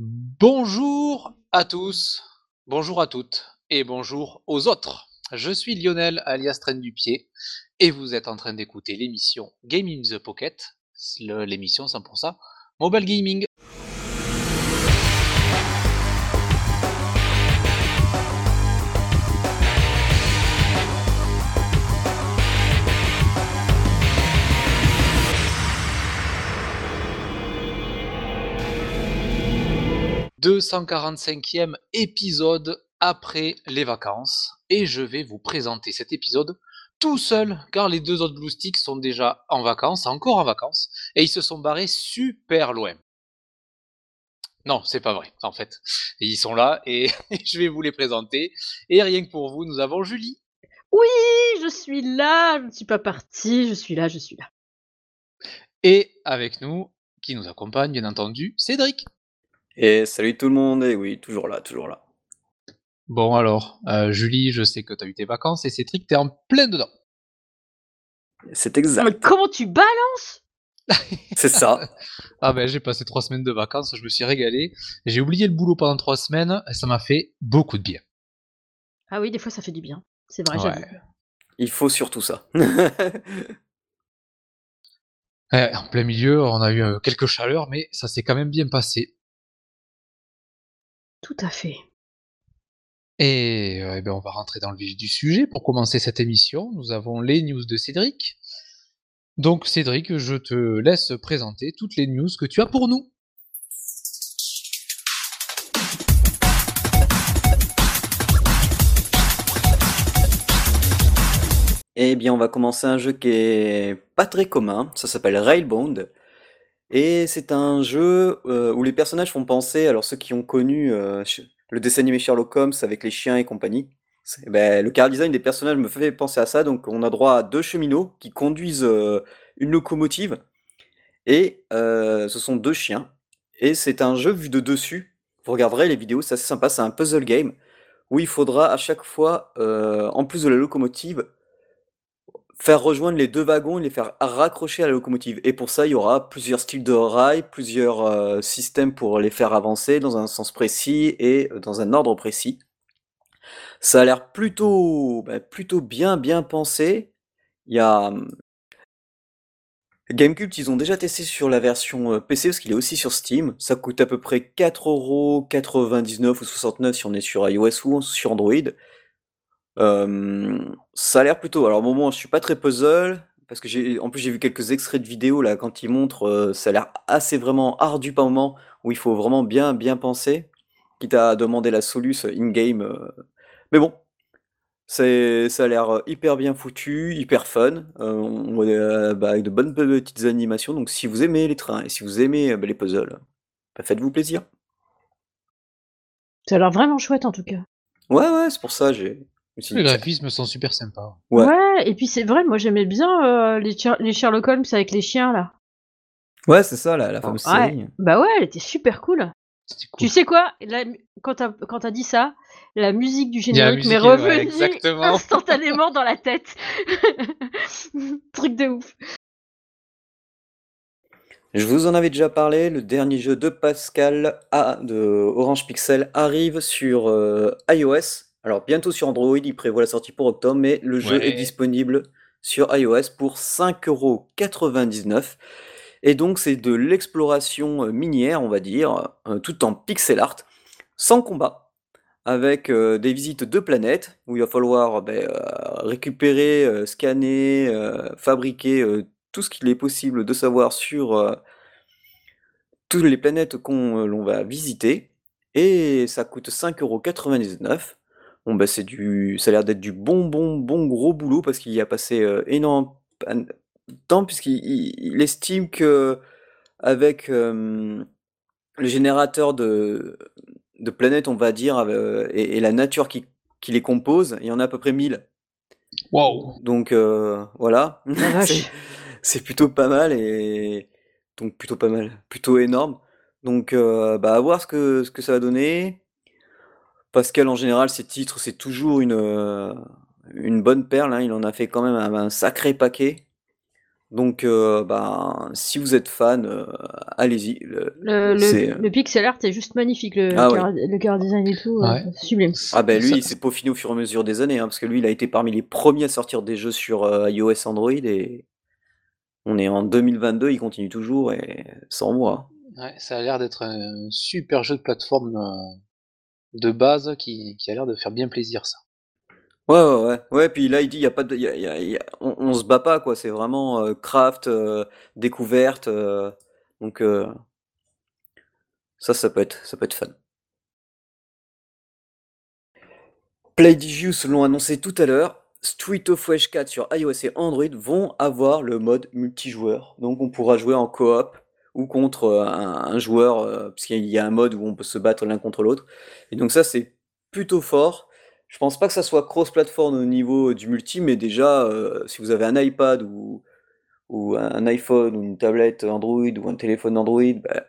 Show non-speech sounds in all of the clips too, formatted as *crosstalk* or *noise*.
Bonjour à tous, bonjour à toutes et bonjour aux autres. Je suis Lionel alias Train du Pied et vous êtes en train d'écouter l'émission Game in the Pocket, l'émission 100% mobile gaming. « 245e épisode après les vacances et je vais vous présenter cet épisode tout seul car les deux autres Blue Sticks sont déjà en vacances, encore en vacances et ils se sont barrés super loin. Non, c'est pas vrai en fait. Ils sont là et *laughs* je vais vous les présenter et rien que pour vous, nous avons Julie, Oui, je suis là, je ne suis pas partie, je suis là, je suis là. et avec nous, qui nous accompagne bien entendu, Cédric. Et salut tout le monde, et oui, toujours là, toujours là. Bon alors, euh, Julie, je sais que tu as eu tes vacances et Cédric, t'es en plein dedans. C'est Mais exact, comment tu balances? C'est ça. *laughs* Ah ben j'ai passé trois semaines de vacances, je me suis régalé. J'ai oublié le boulot pendant trois semaines et ça m'a fait beaucoup de bien. Ah oui, des fois ça fait du bien. C'est vrai. Ouais. Il faut surtout ça. Ouais, *laughs* en plein milieu, on a eu euh, quelques chaleurs, mais ça s'est quand même bien passé. Tout à fait. Et, euh, eh ben, on va rentrer dans le vif du sujet. Pour commencer cette émission, nous avons les news de Cédric. Donc Cédric, je te laisse présenter toutes les news que tu as pour nous. Eh bien, on va commencer un jeu qui est pas très commun. Ça s'appelle Railbound. Et c'est un jeu euh, où les personnages font penser, alors ceux qui ont connu euh, le dessin animé Sherlock Holmes avec les chiens et compagnie, ben, le car design des personnages me fait penser à ça. Donc, on a droit à deux cheminots qui conduisent euh, une locomotive. Et ce sont deux chiens. Et c'est un jeu vu de dessus. Vous regarderez les vidéos, c'est assez sympa. C'est un puzzle game où il faudra à chaque fois, en plus de la locomotive, faire rejoindre les deux wagons et les faire raccrocher à la locomotive. Et pour ça, il y aura plusieurs styles de rails, plusieurs euh, systèmes pour les faire avancer dans un sens précis et euh, dans un ordre précis. Ça a l'air plutôt, bah, plutôt bien, bien pensé. Il y a hum, Gamecube, ils ont déjà testé sur la version euh, PC parce qu'il est aussi sur Steam. Ça coûte à peu près 4,99€ ou 69€ si on est sur iOS ou sur Android. Ça a l'air plutôt. Alors, au moment, je suis pas très puzzle parce que j'ai, en plus, j'ai vu quelques extraits de vidéos là quand ils montrent. euh, ça a l'air assez vraiment ardu par moment où il faut vraiment bien, bien penser, quitte à demander la soluce in-game. euh. Mais bon, c'est, ça a l'air euh, hyper bien foutu, hyper fun, on- bah, avec de bonnes petites animations. Donc, si vous aimez les trains et si vous aimez bah, les puzzles, bah, faites-vous plaisir. Ça a l'air vraiment chouette en tout cas. Ouais, ouais, c'est pour ça j'ai. Les graphismes sont super sympas. Ouais. Ouais, et puis c'est vrai, moi j'aimais bien euh, les, Sher- les Sherlock Holmes avec les chiens là. Ouais, c'est ça, la, la fameuse Ouais. série. Bah ouais, elle était super cool. Tu sais quoi la Quand t'as dit ça, la musique du générique m'est ouais, revenue *laughs* *laughs* instantanément dans la tête. *laughs* Truc de ouf. Je vous en avais déjà parlé, le dernier jeu de Pascal de Orange Pixel arrive sur euh, iOS. Alors bientôt sur Android, il prévoit la sortie pour octobre, mais le jeu Ouais. est disponible sur iOS pour 5,99€. Et donc c'est de l'exploration euh, minière, on va dire, euh, tout en pixel art, sans combat, avec euh, des visites de planètes, où il va falloir ben, euh, récupérer, euh, scanner, euh, fabriquer euh, tout ce qu'il est possible de savoir sur euh, toutes les planètes qu'on euh, l'on va visiter. Et ça coûte 5,99€. Bon, bah, c'est du, ça a l'air d'être du bon, bon, bon gros boulot parce qu'il y a passé euh, énormément de temps, puisqu'il il- il estime que avec euh, le générateur de, de planètes, on va dire, euh, et, et la nature qui, qui les compose, il y en a à peu près 1000. Wow. Donc euh, voilà, La *laughs* vache. c'est c'est plutôt pas mal et donc plutôt pas mal, plutôt énorme. Donc euh, bah à voir ce que ce que ça va donner. Pascal en général, ses titres, c'est toujours une euh, une bonne perle. hein, Il en a fait quand même un, un sacré paquet. Donc, euh, ben, si vous êtes fan, euh, allez-y. Le, Le, c'est- le, le pixel art est juste magnifique, le, Ah car, le car design et tout, euh, Ouais. sublime. Ah ben lui, Ça- il s'est peaufiné au fur et à mesure des années, hein, parce que lui, il a été parmi les premiers à sortir des jeux sur euh, iOS Android, et on est en 2022, il continue toujours, et sans moi. Ouais, ça a l'air d'être un super jeu de plateforme euh, de base qui, qui a l'air de faire bien plaisir, ça. Ouais, ouais, ouais. Ouais, puis là, il dit, y a pas de, on, on se bat pas, quoi. C'est vraiment euh, craft, euh, découverte. euh, donc, ça, ça peut être, ça peut être fun. Playdigious l'ont annoncé tout à l'heure. Street of Rage 4 sur iOS et Android vont avoir le mode multijoueur. Donc, on pourra jouer en coop ou contre euh, un, joueur, euh, parce qu'il y a un mode où on peut se battre l'un contre l'autre. Et donc, ça, c'est plutôt fort. Je pense pas que ça soit cross-platform au niveau du multi, mais déjà, euh, si vous avez un iPad ou, ou un iPhone ou une tablette Android ou un téléphone Android, ben,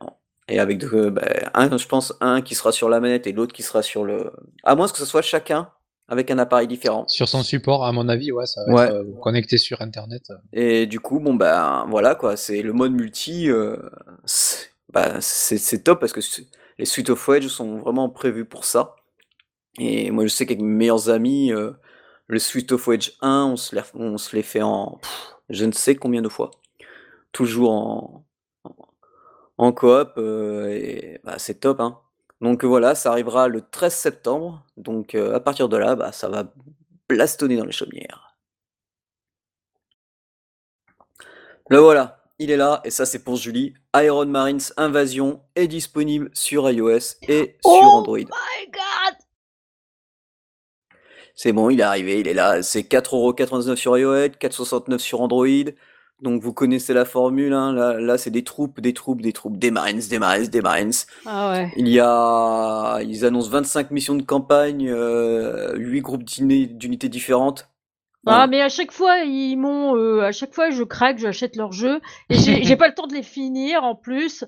et avec de- ben, un, je pense un qui sera sur la manette et l'autre qui sera sur le. À moins que ce soit chacun avec un appareil différent. Sur son support, à mon avis, ouais, ça va Ouais. être euh, connecté sur Internet. Et du coup, bon ben voilà quoi, c'est le mode multi, euh, c'est bah, c'est top parce que les Suite of Rage sont vraiment prévus pour ça. Et moi je sais qu'avec mes meilleurs amis, euh, le Suite of Rage 1, on se on se l'est fait en pff, je ne sais combien de fois. Toujours en, en, en coop, et bah, c'est top hein. Donc voilà, ça arrivera le 13 septembre. Donc euh, à partir de là, bah, ça va blastonner dans les chaumières. Le voilà, il est là, et ça c'est pour Julie. Iron Marines Invasion est disponible sur iOS et sur Oh Android. my god! C'est bon, il est arrivé, il est là. C'est 4,99€ sur iOS, 4,69€ sur Android. Donc vous connaissez la formule, hein. Là, là c'est des troupes, des troupes, des troupes, des Marines, des Marines, des Marines. Ah ouais. Il y a, ils annoncent 25 missions de campagne, euh, 8 groupes d'uni- d'unités différentes. Ah, mais à chaque fois, ils m'ont. euh, à chaque fois, je craque, j'achète leurs jeux. Et j'ai j'ai pas le temps de les finir en plus.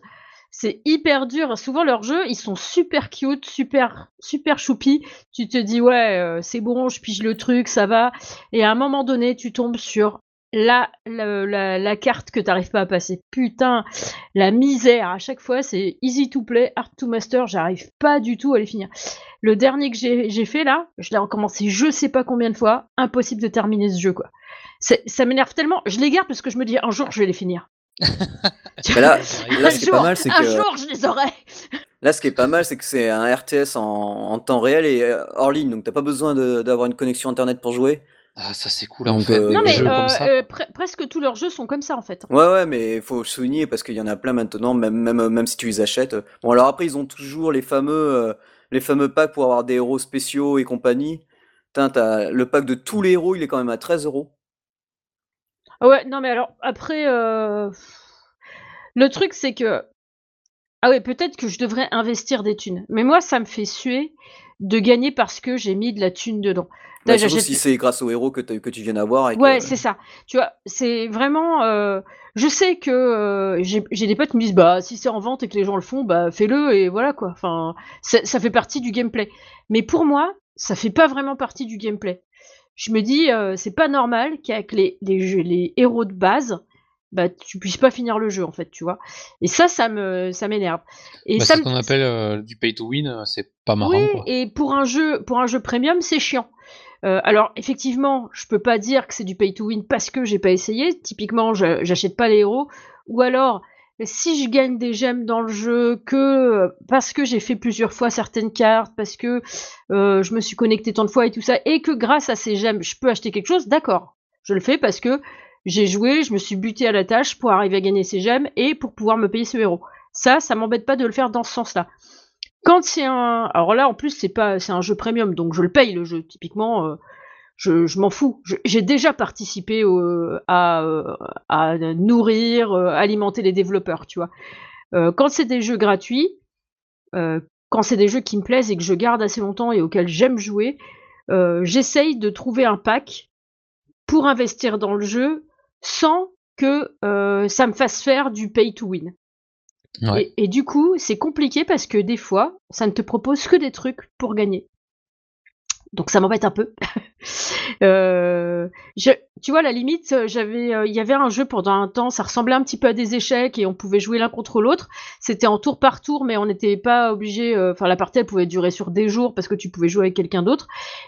C'est hyper dur. Souvent, leurs jeux, ils sont super cute, super, super choupi. Tu te dis, ouais, euh, c'est bon, je pige le truc, ça va. Et à un moment donné, tu tombes sur la, la, la, la carte que t'arrives pas à passer. Putain, la misère. À chaque fois, c'est easy to play, hard to master. J'arrive pas du tout à les finir. Le dernier que j'ai fait là, je l'ai recommencé je sais pas combien de fois, impossible de terminer ce jeu quoi. Ça m'énerve tellement, je les garde parce que je me dis un jour je vais les finir. *laughs* Là, un là, ce qui est jour, pas mal, c'est un que jour je les aurai. là, ce qui est pas mal, c'est que c'est un RTS en, en temps réel et euh, hors ligne, donc t'as pas besoin d'avoir une connexion internet pour jouer. Ah, ça c'est cool en Donc, fait. euh, des Non mais jeux euh, comme ça. euh, pre- presque tous leurs jeux sont comme ça en fait. Ouais, ouais, mais il faut le souligner parce qu'il y en a plein maintenant, même, même, même si tu les achètes. Bon, alors après, ils ont toujours les fameux, euh, les fameux packs pour avoir des héros spéciaux et compagnie. T'as le pack de tous les héros, il est quand même à 13 euros. Ah Ouais, non mais alors après, euh, le truc c'est que ah ouais peut-être que je devrais investir des thunes, mais moi ça me fait suer de gagner parce que j'ai mis de la thune dedans. Là, surtout si c'est grâce aux héros que, tu viens d'avoir. que- Ouais, c'est ça. Tu vois, c'est vraiment. euh, je sais que euh, j'ai des potes qui me disent bah si c'est en vente et que les gens le font, bah fais-le et voilà quoi. Enfin, ça, ça fait partie du gameplay. Mais pour moi, ça fait pas vraiment partie du gameplay. Je me dis euh, c'est pas normal qu'avec les, les jeux- les héros de base, bah tu puisses pas finir le jeu en fait, tu vois. Et ça, ça me ça m'énerve. Et Bah, ça c'est ce qu'on appelle euh, du pay to win, euh, c'est pas marrant oui, quoi. et pour un jeu, pour un jeu premium, c'est chiant. Euh, alors effectivement, je peux pas dire que c'est du pay to win parce que j'ai pas essayé. Typiquement, je- j'achète pas les héros. Ou alors, si je gagne des gemmes dans le jeu que parce que j'ai fait plusieurs fois certaines cartes, parce que euh, je me suis connecté tant de fois et tout ça, et que grâce à ces gemmes, je peux acheter quelque chose, d'accord. Je le fais parce que j'ai joué, je me suis buté à la tâche pour arriver à gagner ces gemmes et pour pouvoir me payer ce héros. Ça, ça m'embête pas de le faire dans ce sens-là. Quand c'est un, alors là en plus c'est pas, c'est un jeu premium donc je le paye le jeu. Typiquement, euh, je, je m'en fous. J'ai déjà participé à, à nourrir, euh, alimenter les développeurs, tu vois. Euh, quand c'est des jeux gratuits, quand c'est des jeux qui me plaisent et que je garde assez longtemps et auxquels j'aime jouer, j'essaye de trouver un pack pour investir dans le jeu sans que euh, ça me fasse faire du pay to win. Ouais. Et, et du coup, c'est compliqué parce que des fois, ça ne te propose que des trucs pour gagner. Donc ça m'embête un peu. *laughs* Euh, je, tu vois, à la limite, j'avais, euh, il y avait un jeu pendant un temps, ça ressemblait un petit peu à des échecs et on pouvait jouer l'un contre l'autre. C'était en tour par tour, mais on n'était pas obligé. euh, Enfin, la partie elle pouvait durer sur des jours parce que tu pouvais jouer avec quelqu'un d'autre.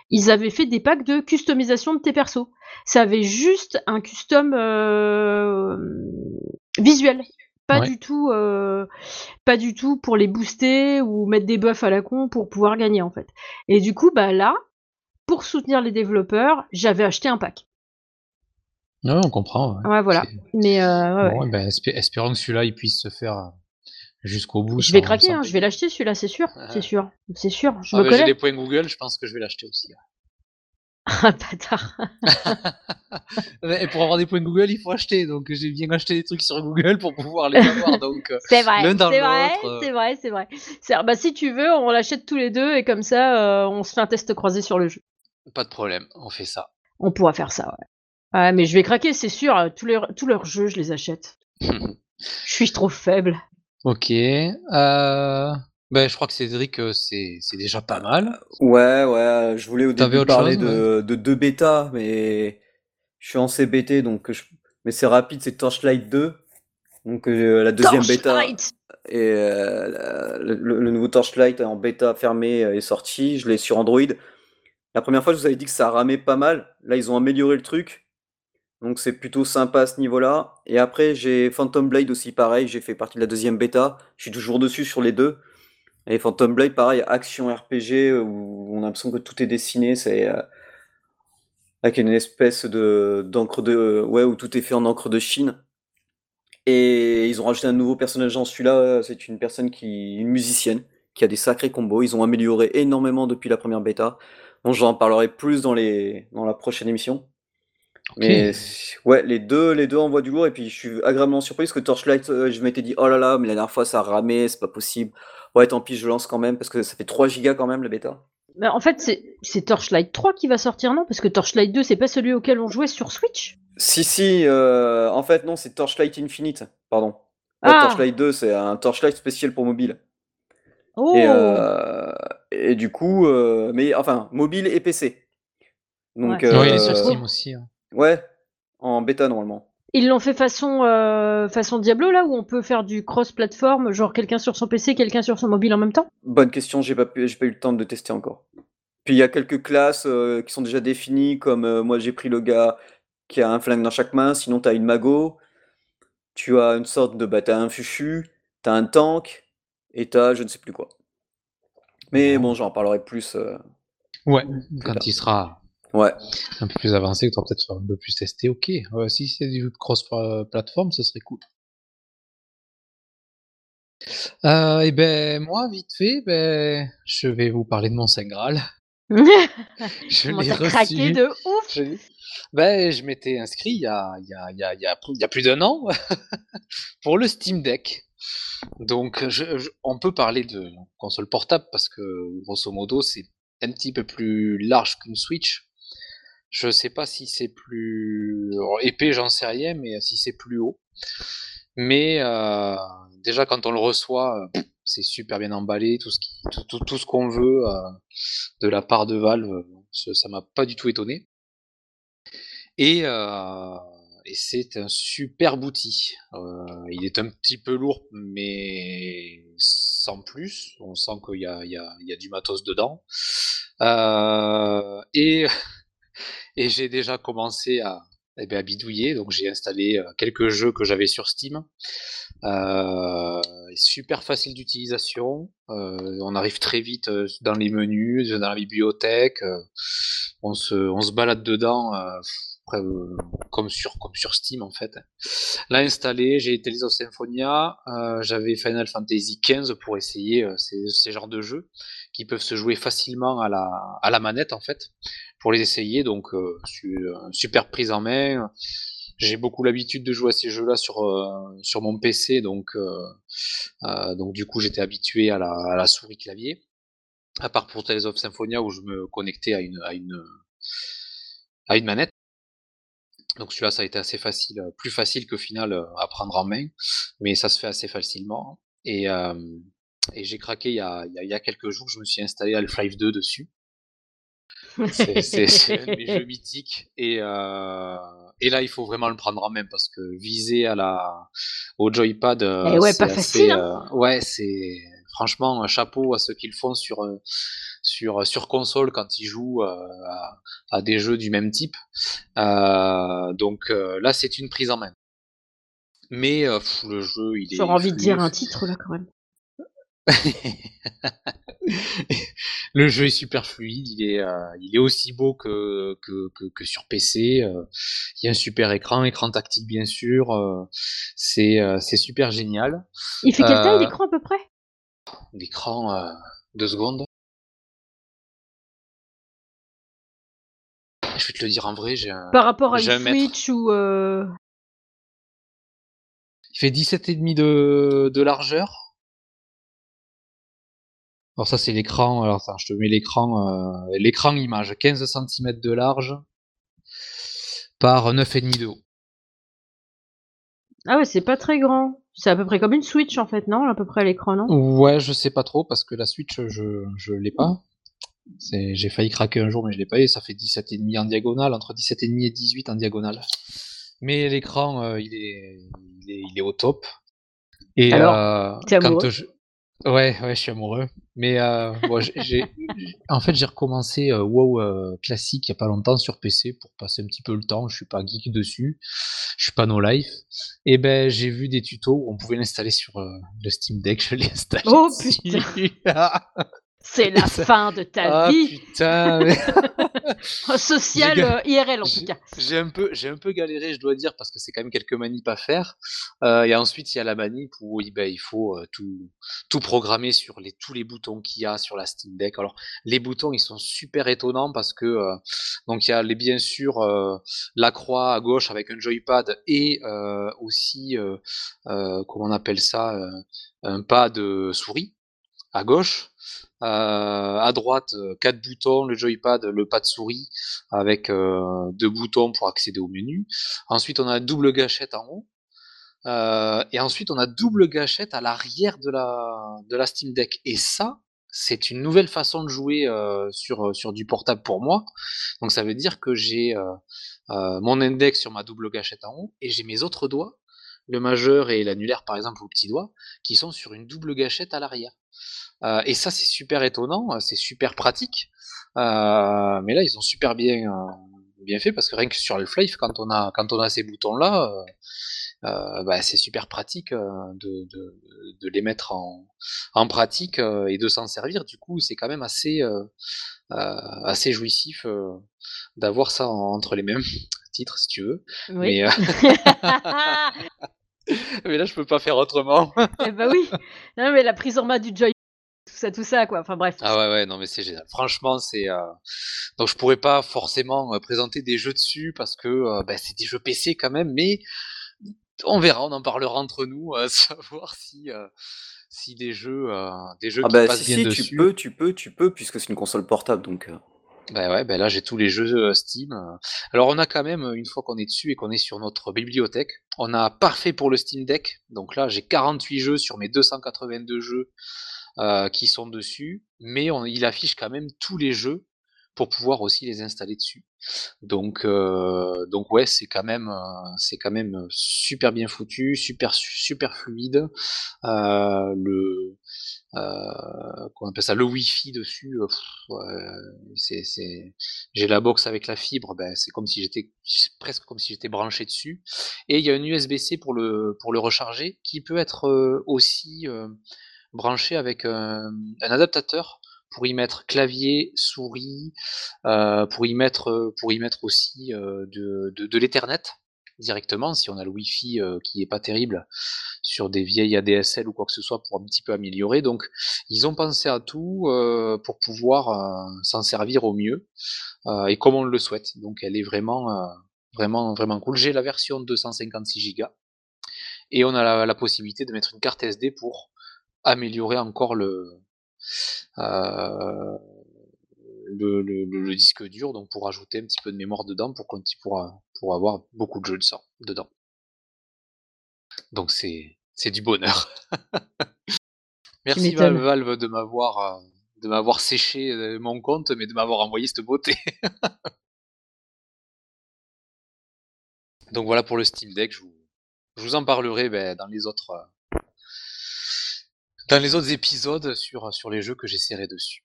Ils avaient fait des packs de customisation de tes persos. Ça avait juste un custom euh, visuel. Pas Ouais. du tout, euh, pas du tout pour les booster ou mettre des buffs à la con pour pouvoir gagner en fait. Et du coup, bah là, pour soutenir les développeurs, j'avais acheté un pack. On comprend. ouais. Ouais, voilà. Mais euh, ouais, ouais. Bon, ben, espé- espérons que celui-là il puisse se faire euh, jusqu'au bout. je vais craquer, hein, je vais l'acheter celui-là, c'est sûr, Ah. c'est sûr, c'est sûr. Je Ah, me ben, j'ai des points Google, je pense que je vais l'acheter aussi. Ah *laughs* bâtard. *laughs* Et pour avoir des points Google, il faut acheter. Donc j'ai bien acheté des trucs sur Google pour pouvoir les avoir. Donc euh, *laughs* C'est vrai, c'est vrai, c'est vrai, c'est vrai. Bah si tu veux, on l'achète tous les deux et comme ça, euh, on se fait un test croisé sur le jeu. Pas de problème, on fait ça. On pourra faire ça, ouais. Ouais, mais je vais craquer, c'est sûr. euh, Tous, leurs jeux, je les achète. *laughs* Je suis trop faible. ok. Euh... Ben, je crois que Cédric, euh, c'est déjà pas mal. Ouais, ouais, je voulais au début parler chose, de, de deux bêtas, mais je suis en CBT, donc je... mais c'est rapide, c'est Torchlight 2. Donc euh, la deuxième bêta et euh, le, le nouveau Torchlight en bêta fermée euh, est sorti. Je l'ai sur Android. La première fois, je vous avais dit que ça ramait pas mal. Là, ils ont amélioré le truc. Donc c'est plutôt sympa à ce niveau-là. Et après, j'ai Phantom Blade aussi, pareil. J'ai fait partie de la deuxième bêta. Je suis toujours dessus sur les deux. Et Phantom Blade, pareil, action RPG euh, où on a l'impression que tout est dessiné. C'est euh, avec une espèce de d'encre de ouais où tout est fait en encre de Chine. Et ils ont rajouté un nouveau personnage dans celui-là. C'est une personne qui, une musicienne, qui a des sacrés combos. Ils ont amélioré énormément depuis la première bêta. Bon, j'en parlerai plus dans les dans la prochaine émission. Mais ouais, les deux, les deux envoient du lourd. Et puis je suis agréablement surpris parce que Torchlight, euh, je m'étais dit, oh là là, mais la dernière fois ça ramait, c'est pas possible. Ouais, tant pis, je lance quand même parce que ça fait 3 gigas quand même la bêta. Bah, en fait, c'est Torchlight 3 qui va sortir, non? Parce que Torchlight 2, c'est pas celui auquel on jouait sur Switch? Si, si, euh, en fait, non, c'est Torchlight Infinite, pardon. Ouais, Ah. Torchlight 2, c'est un Torchlight spécial pour mobile. Oh Et, euh, et du coup, euh, mais enfin, mobile et PC. Donc, Ouais. Oui, il est sur euh, Steam aussi. hein. ouais, en bêta normalement. Ils l'ont fait façon, euh, façon Diablo, là, où on peut faire du cross-platform, genre quelqu'un sur son PC, quelqu'un sur son mobile en même temps? Bonne question, j'ai pas, pu- j'ai pas eu le temps de tester encore. Puis il y a quelques classes euh, qui sont déjà définies, comme euh, moi j'ai pris le gars qui a un flingue dans chaque main, sinon t'as une mago, tu as une sorte de, bah t'as un fufu, t'as un tank, et t'as je ne sais plus quoi. Mais bon, j'en parlerai plus. euh, Ouais, plus quand il sera Ouais, un peu plus avancé, que tu peut-être un peu plus testé. Ok, ouais, si c'est du cross-platform, ce serait cool. Euh, et ben moi, vite fait, ben, je vais vous parler de mon Saint Graal. *laughs* Je l'ai craqué de ouf? Je Ben, je m'étais inscrit il y a, il y a, il y a, il y a, il y a plus d'un an *laughs* pour le Steam Deck. Donc, on peut parler de console portable parce que, grosso modo, c'est un petit peu plus large qu'une Switch. Je sais pas si c'est plus épais, j'en sais rien, mais si c'est plus haut. Mais euh, déjà, quand on le reçoit, c'est super bien emballé, tout ce qu'on veut euh, de la part de Valve, euh, ça m'a pas du tout étonné. Et, et c'est un super outil. Euh, il est un petit peu lourd, mais sans plus. On sent qu'il y a, du matos dedans. Euh, *laughs* et j'ai déjà commencé à, eh ben, bidouiller. Donc j'ai installé euh, quelques jeux que j'avais sur Steam. Super facile d'utilisation. On arrive très vite dans les menus, dans la bibliothèque. on se balade dedans euh, comme, sur, comme sur Steam en fait. Là installé, j'ai Tales of Symphonia, euh, j'avais Final Fantasy XV pour essayer euh, ces, ces genres de jeux qui peuvent se jouer facilement à la, à la manette en fait pour les essayer. Donc su- super prise en main. J'ai beaucoup l'habitude de jouer à ces jeux-là sur sur mon PC, donc donc du coup j'étais habitué à la, à la souris clavier. À part pour Tales of Symphonia où je me connectais à une à une à une manette. Donc celui-là ça a été assez facile, euh, plus facile qu'au final euh, à prendre en main, mais ça se fait assez facilement. Et euh, et j'ai craqué il y, a, il, y a, quelques jours, je me suis installé Half-Life 2 dessus. C'est l'un de mes jeux *laughs* mythiques et heu et là, il faut vraiment le prendre en main parce que viser à la au joypad, Eh heu, ouais, c'est hein. ouais, c'est franchement, un chapeau à ceux qui le font sur, sur, sur console quand ils jouent, heu, à à des jeux du même type. Heu, donc là, c'est une prise en main. Mais heu, le jeu, il J'aurais est envie de dire un titre là quand même. *laughs* Le jeu est super fluide, il est, heu, il est aussi beau que que que que sur PC, heu, il y a un super écran, écran tactile bien sûr, heu, c'est, c'est super génial. Il fait quelle taille l'écran à peu près? l'écran, heu, 2 secondes. Je vais te le dire en vrai, un Par rapport à une mètre. Switch ou heu Il fait 17 et demi de de largeur. Alors ça, c'est l'écran, alors attends, je te mets l'écran, heu, l'écran image, 15 centimètres de large par 9 et demi de haut. Ah ouais, c'est pas très grand. C'est à peu près comme une Switch en fait, non? À peu près l'écran, non? Ouais, je sais pas trop parce que la Switch, je je l'ai pas. J'ai failli craquer un jour, mais je l'ai pas et ça fait 17 et demi en diagonale, entre 17 et demi et 18 en diagonale. Mais l'écran, heu, il est il est il est au top. Et Alors, quand je ouais, ouais, je suis amoureux, mais bon, j'ai en fait, j'ai recommencé, heu, WoW, heu, classique il y a pas longtemps sur PC pour passer un petit peu le temps. Je suis pas geek dessus, je suis pas no life. Et beh, j'ai vu des tutos où on pouvait l'installer sur, le Steam Deck, *laughs* je l'ai installé Oh putain! *laughs* C'est la ça *laughs* fin de ta ah vie! putain, *laughs* mais Social, ga heu, IRL en tout cas. j'ai un peu j'ai un peu galéré, je dois dire, parce que c'est quand même quelques manips à faire. Heu et ensuite, il y a la manip où bah, il faut, heu, tout tout programmer sur les tous les boutons qu'il y a sur la Steam Deck. Alors, les boutons, ils sont super étonnants parce que, donc il y a les bien sûr, la croix à gauche avec un joypad et aussi, comment on appelle ça? Un pad, heu, souris à gauche. Heu, à droite, heu, 4 boutons, le joypad, le pad souris avec, heu, 2 boutons pour accéder au menu. Ensuite, on a double gâchette en haut. Et ensuite, on a double gâchette à l'arrière de la de Steam Deck et ça, c'est une nouvelle façon de jouer, sur, sur du portable pour moi. Donc ça veut dire que j'ai, mon index sur ma double gâchette en haut et j'ai mes autres doigts, le majeur et l'annulaire par exemple, ou le petit doigt, qui sont sur une double gâchette à l'arrière. Heu et ça, c'est super étonnant, heu, c'est super pratique. Heu, mais là, ils ont super bien, bien fait parce que rien que sur Half-Life, quand on a quand on a ces boutons-là, heu heu, bah, c'est super pratique, de de de les mettre en en pratique, et de s'en servir. Du coup, c'est quand même assez, assez jouissif, d'avoir ça en entre les mains, *laughs* titre si tu veux. Oui. Mais *laughs* *laughs* mais là, je peux pas faire autrement. Eh bah oui! Non mais la prise en main du joy ça, tout ça quoi, enfin bref. Ah ouais, ouais, non mais c'est génial. Franchement, c'est, heu donc je pourrais pas forcément, heu, présenter des jeux dessus parce que, heu, bah, c'est des jeux PC quand même, mais on verra, on en parlera entre nous, *laughs* heu, savoir si, si des jeux, des jeux Ah qui bah si, bien si, tu peux, tu peux, tu peux, puisque c'est une console portable, donc Bah ouais, bah là j'ai tous les jeux, Steam. Alors on a quand même, une fois qu'on est dessus et qu'on est sur notre bibliothèque, on a parfait pour le Steam Deck. Donc là, j'ai 48 jeux sur mes 282 jeux, qui sont dessus, mais il affiche quand même tous les jeux pour pouvoir aussi les installer dessus. Donc donc ouais, c'est quand même, c'est quand même, super bien foutu, super su super fluide. Le, on appelle ça? Le wifi dessus, j'ai la box avec la fibre, bah, c'est comme si j'étais presque comme si j'étais branché dessus et il y a une USB-C pour le pour le recharger qui peut être, aussi, branché avec, hem, un adaptateur pour y mettre clavier, souris, heu, pour y mettre, heu, pour y mettre aussi, de l'Ethernet directement si on a le wifi, qui est pas terrible sur des vieilles ADSL ou quoi que ce soit pour un petit peu améliorer. Donc ils ont pensé à tout, pour pouvoir, s'en servir au mieux, et comme on le souhaite. Donc elle est vraiment, vraiment, vraiment cool. J'ai la version 256 gigas et on a la possibilité de mettre une carte SD pour améliorer encore le, heu, le le disque dur, donc pour ajouter un petit peu de mémoire dedans pour qu'on pour, avoir beaucoup de jeux de sang dedans. Donc c'est c'est du bonheur. *laughs* Merci Valve de m'avoir, heu, de m'avoir séché euh, mon compte, mais de m'avoir envoyé cette beauté. *laughs* Donc voilà pour le Steam Deck. Je vous, je vous en parlerai ben, dans les autres euh, dans les autres épisodes sur, sur les jeux que j'essaierai dessus.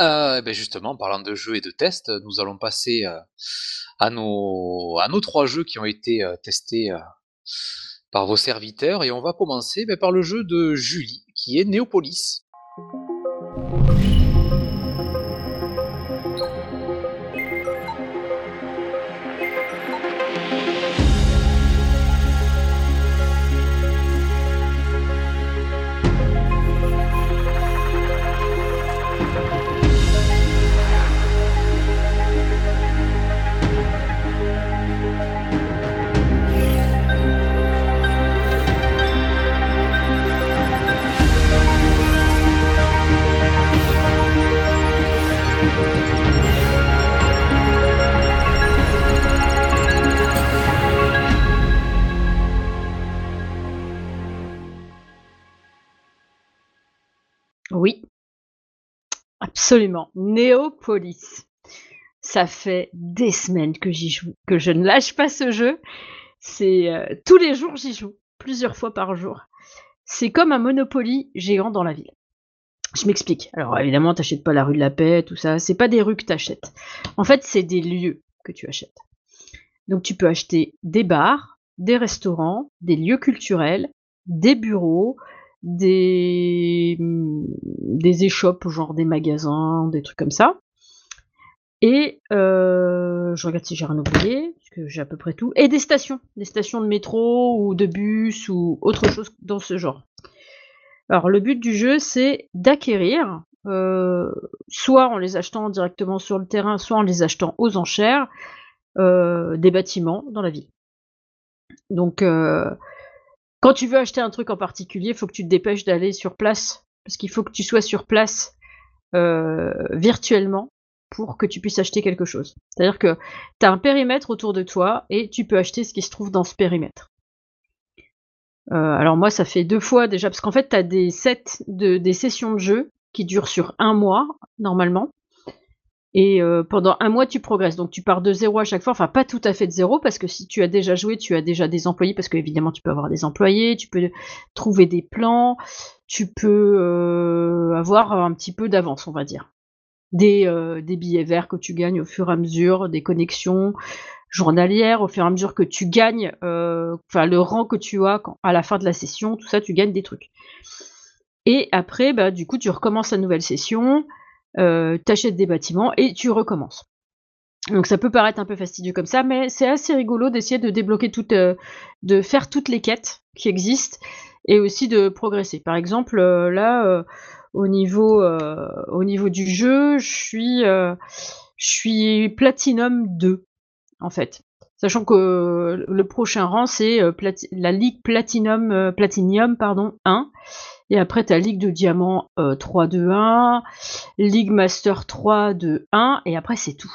Euh, ben justement, en parlant de jeux et de tests, nous allons passer euh, à, nos, trois jeux qui ont été euh, testés par vos serviteurs. Et on va commencer ben, par le jeu de Julie, qui est Néopolis. Absolument. Néopolis. Ça fait des semaines que j'y joue, que je ne lâche pas ce jeu. C'est euh, tous les jours j'y joue, plusieurs fois par jour. C'est comme un Monopoly géant dans la ville. Je m'explique. Alors évidemment, t'achètes pas la rue de la Paix, tout ça. C'est pas des rues que t'achètes. En fait, c'est des lieux que tu achètes. Donc tu peux acheter des bars, des restaurants, des lieux culturels, des bureaux, des, échoppes, genre des magasins, des trucs comme ça. Et euh, je regarde si j'ai rien oublié, parce que j'ai à peu près tout. Et des stations, des stations de métro ou de bus ou autre chose dans ce genre. Alors le but du jeu, c'est d'acquérir, euh, soit en les achetant directement sur le terrain, soit en les achetant aux enchères, euh, des bâtiments dans la ville. Donc quand tu veux acheter un truc en particulier, il faut que tu te dépêches d'aller sur place, parce qu'il faut que tu sois sur place euh, virtuellement pour que tu puisses acheter quelque chose. C'est-à-dire que tu as un périmètre autour de toi et tu peux acheter ce qui se trouve dans ce périmètre. Euh, alors moi, ça fait deux fois déjà, parce qu'en fait, tu as de des sessions de jeu qui durent sur un mois normalement. Et euh, pendant un mois, tu progresses. Donc tu pars de zéro à chaque fois. Enfin, pas tout à fait de zéro, parce que si tu as déjà joué, tu as déjà des employés, parce que évidemment, tu peux avoir des employés, tu peux trouver des plans, tu peux euh, avoir un petit peu d'avance, on va dire. Des, euh, des billets verts que tu gagnes au fur et à mesure, des connexions journalières, au fur et à mesure que tu gagnes, enfin le rang que tu as à la fin de la session, tout ça, tu gagnes des trucs. Et après, bah, du coup, tu recommences la nouvelle session, euh, t'achètes des bâtiments et tu recommences. Donc ça peut paraître un peu fastidieux comme ça, mais c'est assez rigolo d'essayer de débloquer toutes, euh, de faire toutes les quêtes qui existent et aussi de progresser. Par exemple, euh, là, euh, au niveau, euh, au niveau du jeu, je suis, je suis Platinum 2 en fait. Sachant que le prochain rang c'est la Ligue Platinum, Platinium pardon 1. Et après, tu as Ligue de Diamant euh, 3 2 1, Ligue Master 3 2 1, et après, c'est tout.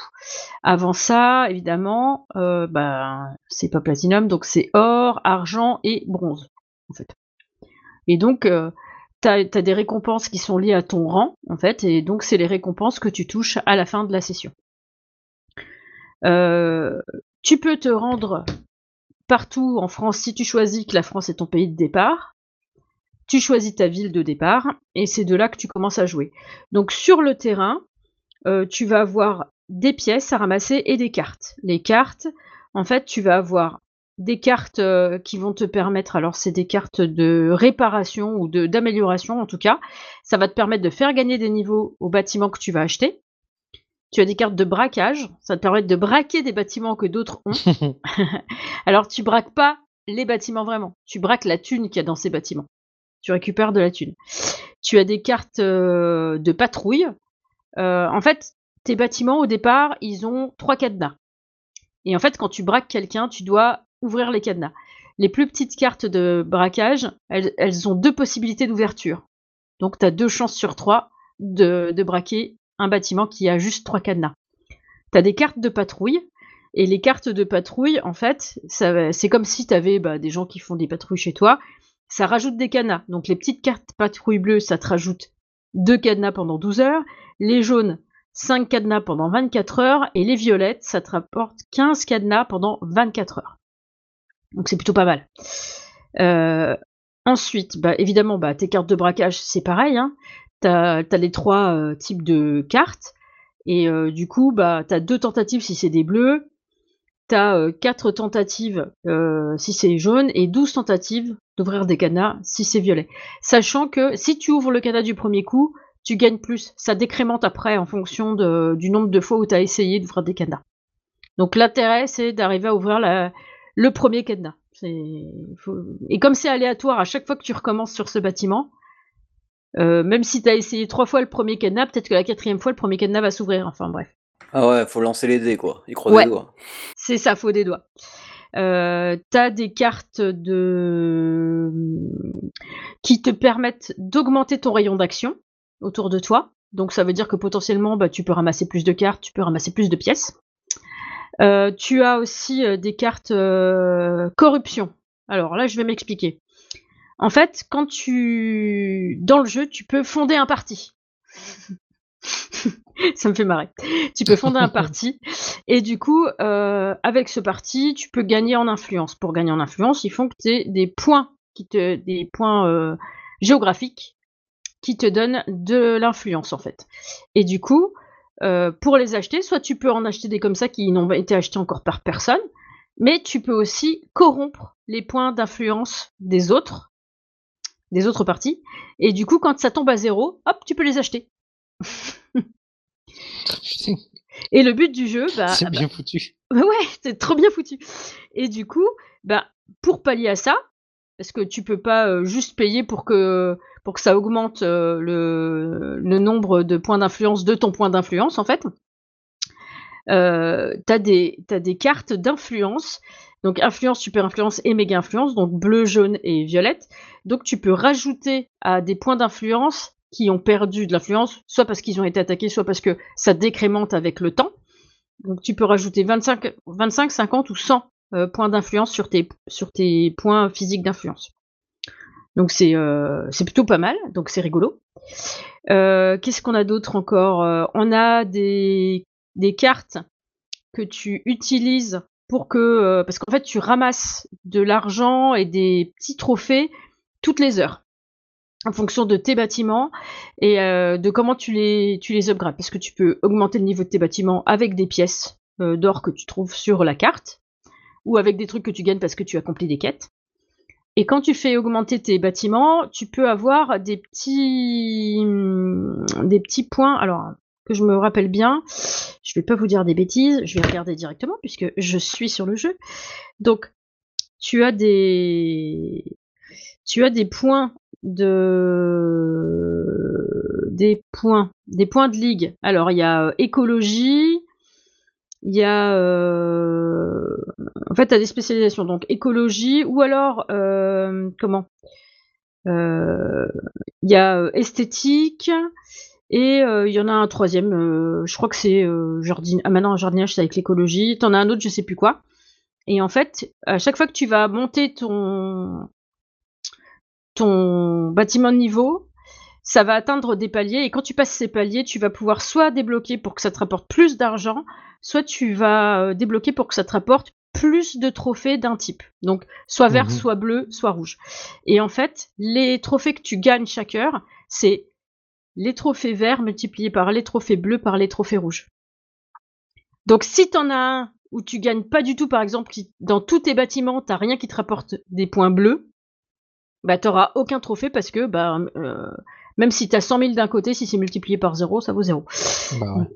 Avant ça, évidemment, euh, ben, c'est pas Platinum, donc c'est or, argent et bronze, en fait. Et donc, euh, tu as, des récompenses qui sont liées à ton rang, en fait, et donc c'est les récompenses que tu touches à la fin de la session. Euh, tu peux te rendre partout en France si tu choisis que la France est ton pays de départ. Tu choisis ta ville de départ et c'est de là que tu commences à jouer. Donc sur le terrain, euh, tu vas avoir des pièces à ramasser et des cartes. Les cartes, en fait, tu vas avoir des cartes euh, qui vont te permettre, alors c'est des cartes de réparation ou d'amélioration en tout cas, ça va te permettre de faire gagner des niveaux aux bâtiments que tu vas acheter. Tu as des cartes de braquage, ça te permet de braquer des bâtiments que d'autres ont. *laughs* *laughs* alors tu braques pas les bâtiments vraiment, tu braques la thune qu'il y a dans ces bâtiments. Tu récupères de la thune. Tu as des cartes euh, de patrouille. Euh, en fait, tes bâtiments au départ, ils ont trois cadenas. Et en fait, quand tu braques quelqu'un, tu dois ouvrir les cadenas. Les plus petites cartes de braquage, elles, ont deux possibilités d'ouverture. Donc, tu as deux chances sur trois de, de, braquer un bâtiment qui a juste trois cadenas. Tu as des cartes de patrouille. Et les cartes de patrouille, en fait, c'est comme si tu avais bah, des gens qui font des patrouilles chez toi. Ça rajoute des cadenas. Donc, les petites cartes patrouille bleues, ça te rajoute 2 cadenas pendant 12 heures. Les jaunes, 5 cadenas pendant 24 heures. Et les violettes, ça te rapporte 15 cadenas pendant 24 heures. Donc c'est plutôt pas mal. Euh, ensuite, bah, évidemment, bah, tes cartes de braquage, c'est pareil. Hein. Tu as, les trois euh, types de cartes. Et euh, du coup, bah, tu as deux tentatives si c'est des bleus, tu as 4 tentatives si c'est jaune, et 12 tentatives d'ouvrir des cadenas si c'est violet. Sachant que si tu ouvres le cadenas du premier coup, tu gagnes plus. Ça décrémente après en fonction du nombre de fois où tu as essayé d'ouvrir des cadenas. Donc l'intérêt, c'est d'arriver à ouvrir le premier cadenas. Et comme c'est aléatoire à chaque fois que tu recommences sur ce bâtiment, euh, même si tu as essayé trois fois le premier cadenas, peut-être que la quatrième fois, le premier cadenas va s'ouvrir. Enfin bref. Ah ouais, faut lancer les dés, quoi. Il croit des doigts. C'est ça, faut des doigts. Euh, t'as des cartes de qui te permettent d'augmenter ton rayon d'action autour de toi. Donc ça veut dire que potentiellement, bah, tu peux ramasser plus de cartes, tu peux ramasser plus de pièces. Euh, tu as aussi euh, des cartes corruption. Alors là, je vais m'expliquer. En fait, quand tu dans le jeu, tu peux fonder un parti. *laughs* ça me fait marrer. Tu peux fonder un *laughs* parti et du coup, avec ce parti, tu peux gagner en influence. Pour gagner en influence, il faut que tu aies des points qui te, des points géographiques qui te donnent de l'influence en fait. Et du coup, euh, pour les acheter, soit tu peux en acheter des comme ça qui n'ont pas été achetés encore par personne, mais tu peux aussi corrompre les points d'influence des autres, des autres parties, et du coup, quand ça tombe à zéro, hop, tu peux les acheter. Et le but du jeu, bah, c'est bien foutu. Ouais, c'est trop bien foutu. Et du coup, bah, pour pallier à ça, parce que tu peux pas euh, juste payer pour que pour que ça augmente euh, le, le, nombre de points d'influence de ton point d'influence, en fait. Euh, tu as, des cartes d'influence. Donc influence, super influence et méga influence, donc bleu, jaune et violette. Donc tu peux rajouter à des points d'influence qui ont perdu de l'influence, soit parce qu'ils ont été attaqués, soit parce que ça décrémente avec le temps. Donc tu peux rajouter 25, 25 50 ou 100 euh, points d'influence sur tes, points physiques d'influence. Donc c'est euh, plutôt pas mal, donc c'est rigolo. Euh, qu'est-ce qu'on a d'autre encore On a des cartes que tu utilises pour que parce qu'en fait tu ramasses de l'argent et des petits trophées toutes les heures en fonction de tes bâtiments et de comment tu les upgrades parce que tu peux augmenter le niveau de tes bâtiments avec des pièces d'or que tu trouves sur la carte ou avec des trucs que tu gagnes parce que tu accomplis des quêtes. Et quand tu fais augmenter tes bâtiments, tu peux avoir des petits, des petits points. Alors, que je me rappelle bien, je vais pas vous dire des bêtises, je vais regarder directement puisque je suis sur le jeu. Donc, tu as des, tu as des points de, des points, des points de ligue. Alors, il y a euh, écologie, il y a euh, en fait, tu as des spécialisations, donc écologie, ou alors, euh, comment Il y a esthétique, et il y en a un troisième, je crois que c'est jardin... ah, maintenant jardinage, c'est avec l'écologie. T'en as un autre, je sais plus quoi. Et en fait, à chaque fois que tu vas monter ton ton bâtiment de niveau, ça va atteindre des paliers et quand tu passes ces paliers, tu vas pouvoir soit débloquer pour que ça te rapporte plus d'argent, soit tu vas euh, débloquer pour que ça te rapporte plus de trophées d'un type. Donc soit vert, mhm. soit bleu, soit rouge. Et en fait, les trophées que tu gagnes chaque heure, c'est les trophées verts multipliés par les trophées bleus par les trophées rouges. Donc si t'en as un où tu gagnes pas du tout, par exemple, dans tous tes bâtiments, t'as rien qui te rapporte des points bleus, bah t'auras aucun trophée parce que bah euh, même si tu as 100 000 d'un côté, si c'est multiplié par 0, ça vaut 0. Bah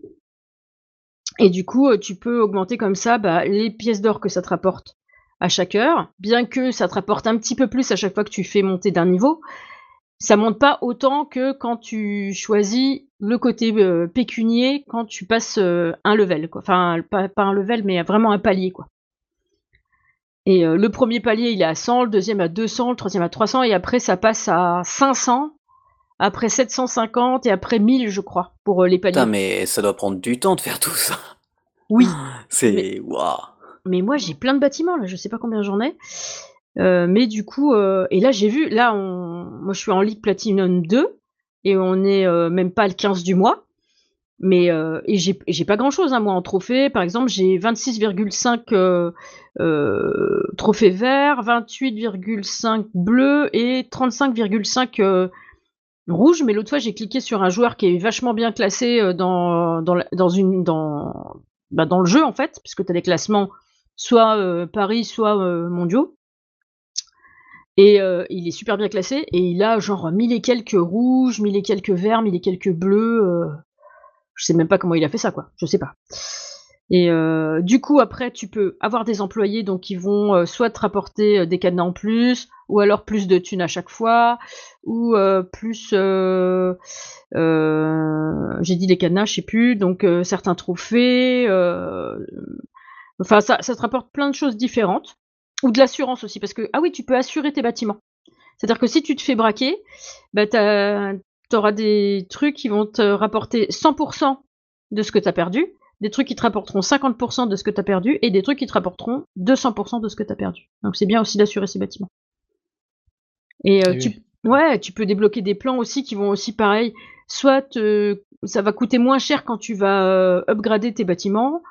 Et du coup, euh, tu peux augmenter comme ça bah, les pièces d'or que ça te rapporte à chaque heure, bien que ça te rapporte un petit peu plus à chaque fois que tu fais monter d'un niveau. Ça monte pas autant que quand tu choisis le côté euh, pécunier quand tu passes euh, un level. Quoi. Enfin, pas, un level, mais vraiment un palier. quoi. Et le premier palier, il est à 100, le deuxième à 200, le troisième à 300, et après, ça passe à 500 après 750 et après 1000, je crois, pour euh, les paliers. Putain, mais ça doit prendre du temps de faire tout ça. Oui. *laughs* C'est waouh. Mais moi, j'ai plein de bâtiments là, je sais pas combien j'en ai. Euh, mais du coup, euh, et là j'ai vu, là, on... moi je suis en League Platinum 2, et on est même pas le 15 du mois. Mais euh, et j'ai pas grand chose hein, moi en trophée. Par exemple, j'ai 26,5 euh, euh, trophées verts, 28,5 bleus et 35,5 euh, rouges. Mais l'autre fois, j'ai cliqué sur un joueur qui est vachement bien classé euh, dans dans, dans une dans bah, dans le jeu en fait, puisque tu as des classements soit euh, Paris, soit mondiaux. Et il est super bien classé et il a genre mille et quelques rouges, mille et quelques verts, mille et quelques bleus. Je sais même pas comment il a fait ça, quoi. Je sais pas. Et euh, du coup, après, tu peux avoir des employés donc qui vont euh, soit te rapporter euh, des cadenas en plus, ou alors plus de thunes à chaque fois, ou plus, j'ai dit les cadenas, je sais plus, donc certains trophées. Enfin, ça, ça te rapporte plein de choses différentes, ou de l'assurance aussi, parce que ah oui, tu peux assurer tes bâtiments. C'est-à-dire que si tu te fais braquer, bah t'as tu auras des trucs qui vont te rapporter 100% de ce que tu as perdu, des trucs qui te rapporteront 50% de ce que tu as perdu, et des trucs qui te rapporteront 200% de ce que tu as perdu. Donc c'est bien aussi d'assurer ces bâtiments. Et euh, eh tu, ouais, tu peux débloquer des plans aussi qui vont aussi pareil. Soit ça va coûter moins cher quand tu vas euh, upgrader tes bâtiments.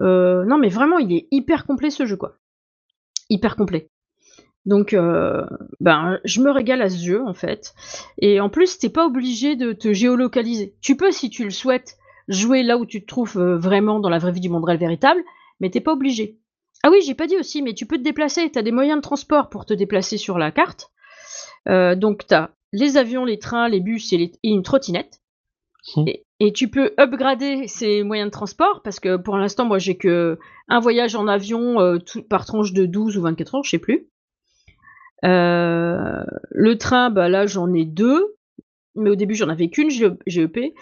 Euh, non mais vraiment, il est hyper complet ce jeu quoi. Hyper complet. Donc, euh, ben, je me régale à ce jeu en fait. Et en plus, t'es pas obligé de te géolocaliser. Tu peux, si tu le souhaites, jouer là où tu te trouves euh, vraiment dans la vraie vie du monde réel véritable, mais t'es pas obligé. Ah oui, j'ai pas dit aussi, mais tu peux te déplacer. T'as des moyens de transport pour te déplacer sur la carte. Euh, donc, t'as les avions, les trains, les bus et, une trottinette. Mmh. Et, tu peux upgrader ces moyens de transport parce que pour l'instant, moi, j'ai que un voyage en avion par tranche de 12 ou 24 heures, je sais plus. Euh, le train, bah là j'en ai deux, mais au début j'en avais qu'une GEP.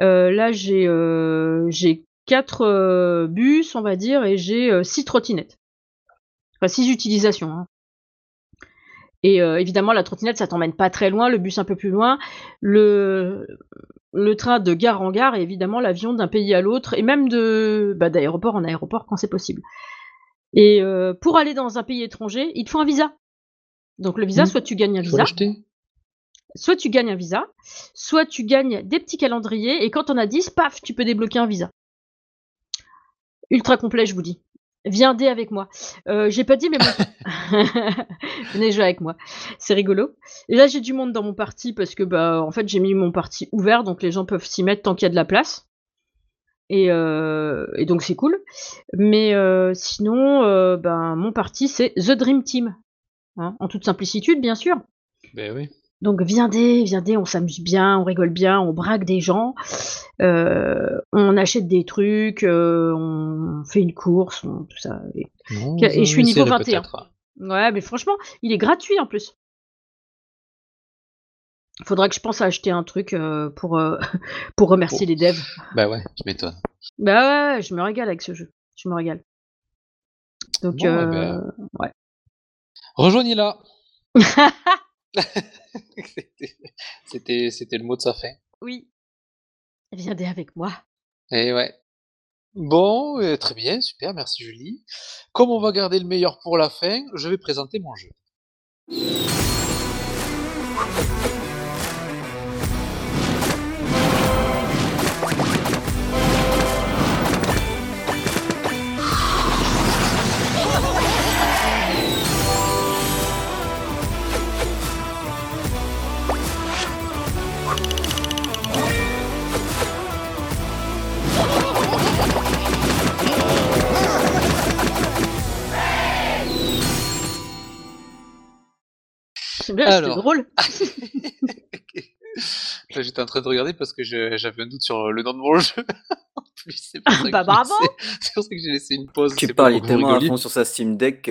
Euh, là j'ai euh, quatre bus, on va dire, et j'ai six trottinettes. Enfin six utilisations. Hein. Et évidemment la trottinette ça t'emmène pas très loin, le bus un peu plus loin, le le train de gare en gare et évidemment l'avion d'un pays à l'autre et même de bah, d'aéroport en aéroport quand c'est possible. Et pour aller dans un pays étranger, il te faut un visa. Donc le visa, mmh. soit tu gagnes un visa. Soit tu gagnes un visa, soit tu gagnes des petits calendriers, et quand on a 10, paf, tu peux débloquer un visa. Ultra complet, je vous dis. Viens dé avec moi. Euh, j'ai pas dit, mais bon. *laughs* Venez jouer avec moi. C'est rigolo. Et là, j'ai du monde dans mon parti parce que, bah, en fait, j'ai mis mon parti ouvert, donc les gens peuvent s'y mettre tant qu'il y a de la place. Et, euh, donc, c'est cool. Mais euh, sinon, ben, mon parti, c'est The Dream Team. Hein, en toute simplicité, bien sûr. Ben oui. Donc viendez, viendez, on s'amuse bien, on rigole bien, on braque des gens, euh, on achète des trucs, euh, on fait une course, tout ça. Et, je suis niveau 21. Ouais, mais franchement, il est gratuit en plus. Faudra que je pense à acheter un truc euh, pour, *laughs* pour remercier les devs. Bah ouais, je m'étonne. Bah ouais, je me régale avec ce jeu. Je me régale. Donc, ben, ouais. Rejoignez-la. *laughs* c'était, le mot de sa fin. Oui. Viendez avec moi. Et eh ouais. Bon, euh, très bien, super, merci Julie. Comme on va garder le meilleur pour la fin, je vais présenter mon jeu. C'était drôle. *laughs* J'étais en train de regarder parce que j'avais un doute sur le nom de mon *laughs* jeu. c'est bah bravo *laughs* C'est pour ça que j'ai laissé une pause. Tu parles tellement à fond sur sa Steam Deck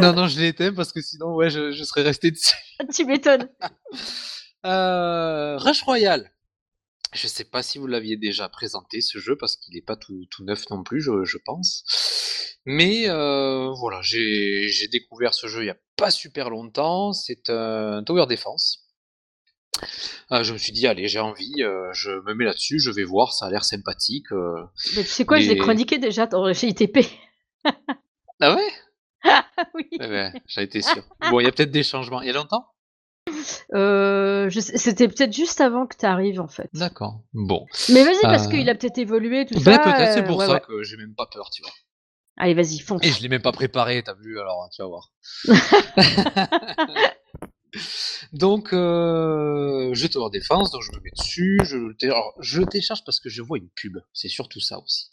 non, non, je l'ai éteint parce que sinon, ouais, je, je serais resté dessus. tu m'étonnes. Euh, Rush Royale. Je sais pas si vous l'aviez déjà présenté ce jeu parce qu'il n'est pas tout, tout, neuf non plus, je, je pense. Mais euh, voilà, j'ai découvert ce jeu il y a pas super longtemps. C'est un Tower Defense. Euh, je me suis dit allez j'ai envie, euh, je me mets là-dessus, je vais voir, ça a l'air sympathique. Euh, Mais tu sais quoi, je l'ai chroniqué déjà dans ITP. ah ouais? *laughs* Oui. Eh ben, J'ai été sûr. Bon, il y a peut-être des changements. Il y a longtemps? Euh, c'était peut-être juste avant que tu arrives en fait. D'accord, bon. Mais vas-y, parce qu'il a peut-être évolué, tout ben, ça. peut-être, c'est pour ça que j'ai même pas peur, tu vois. Allez, vas-y, fonce. Et je l'ai même pas préparé, t'as vu, alors tu vas voir. *laughs* donc, euh, je te en défense, donc je me mets dessus, je, je télécharge parce que je vois une pub, c'est surtout ça aussi.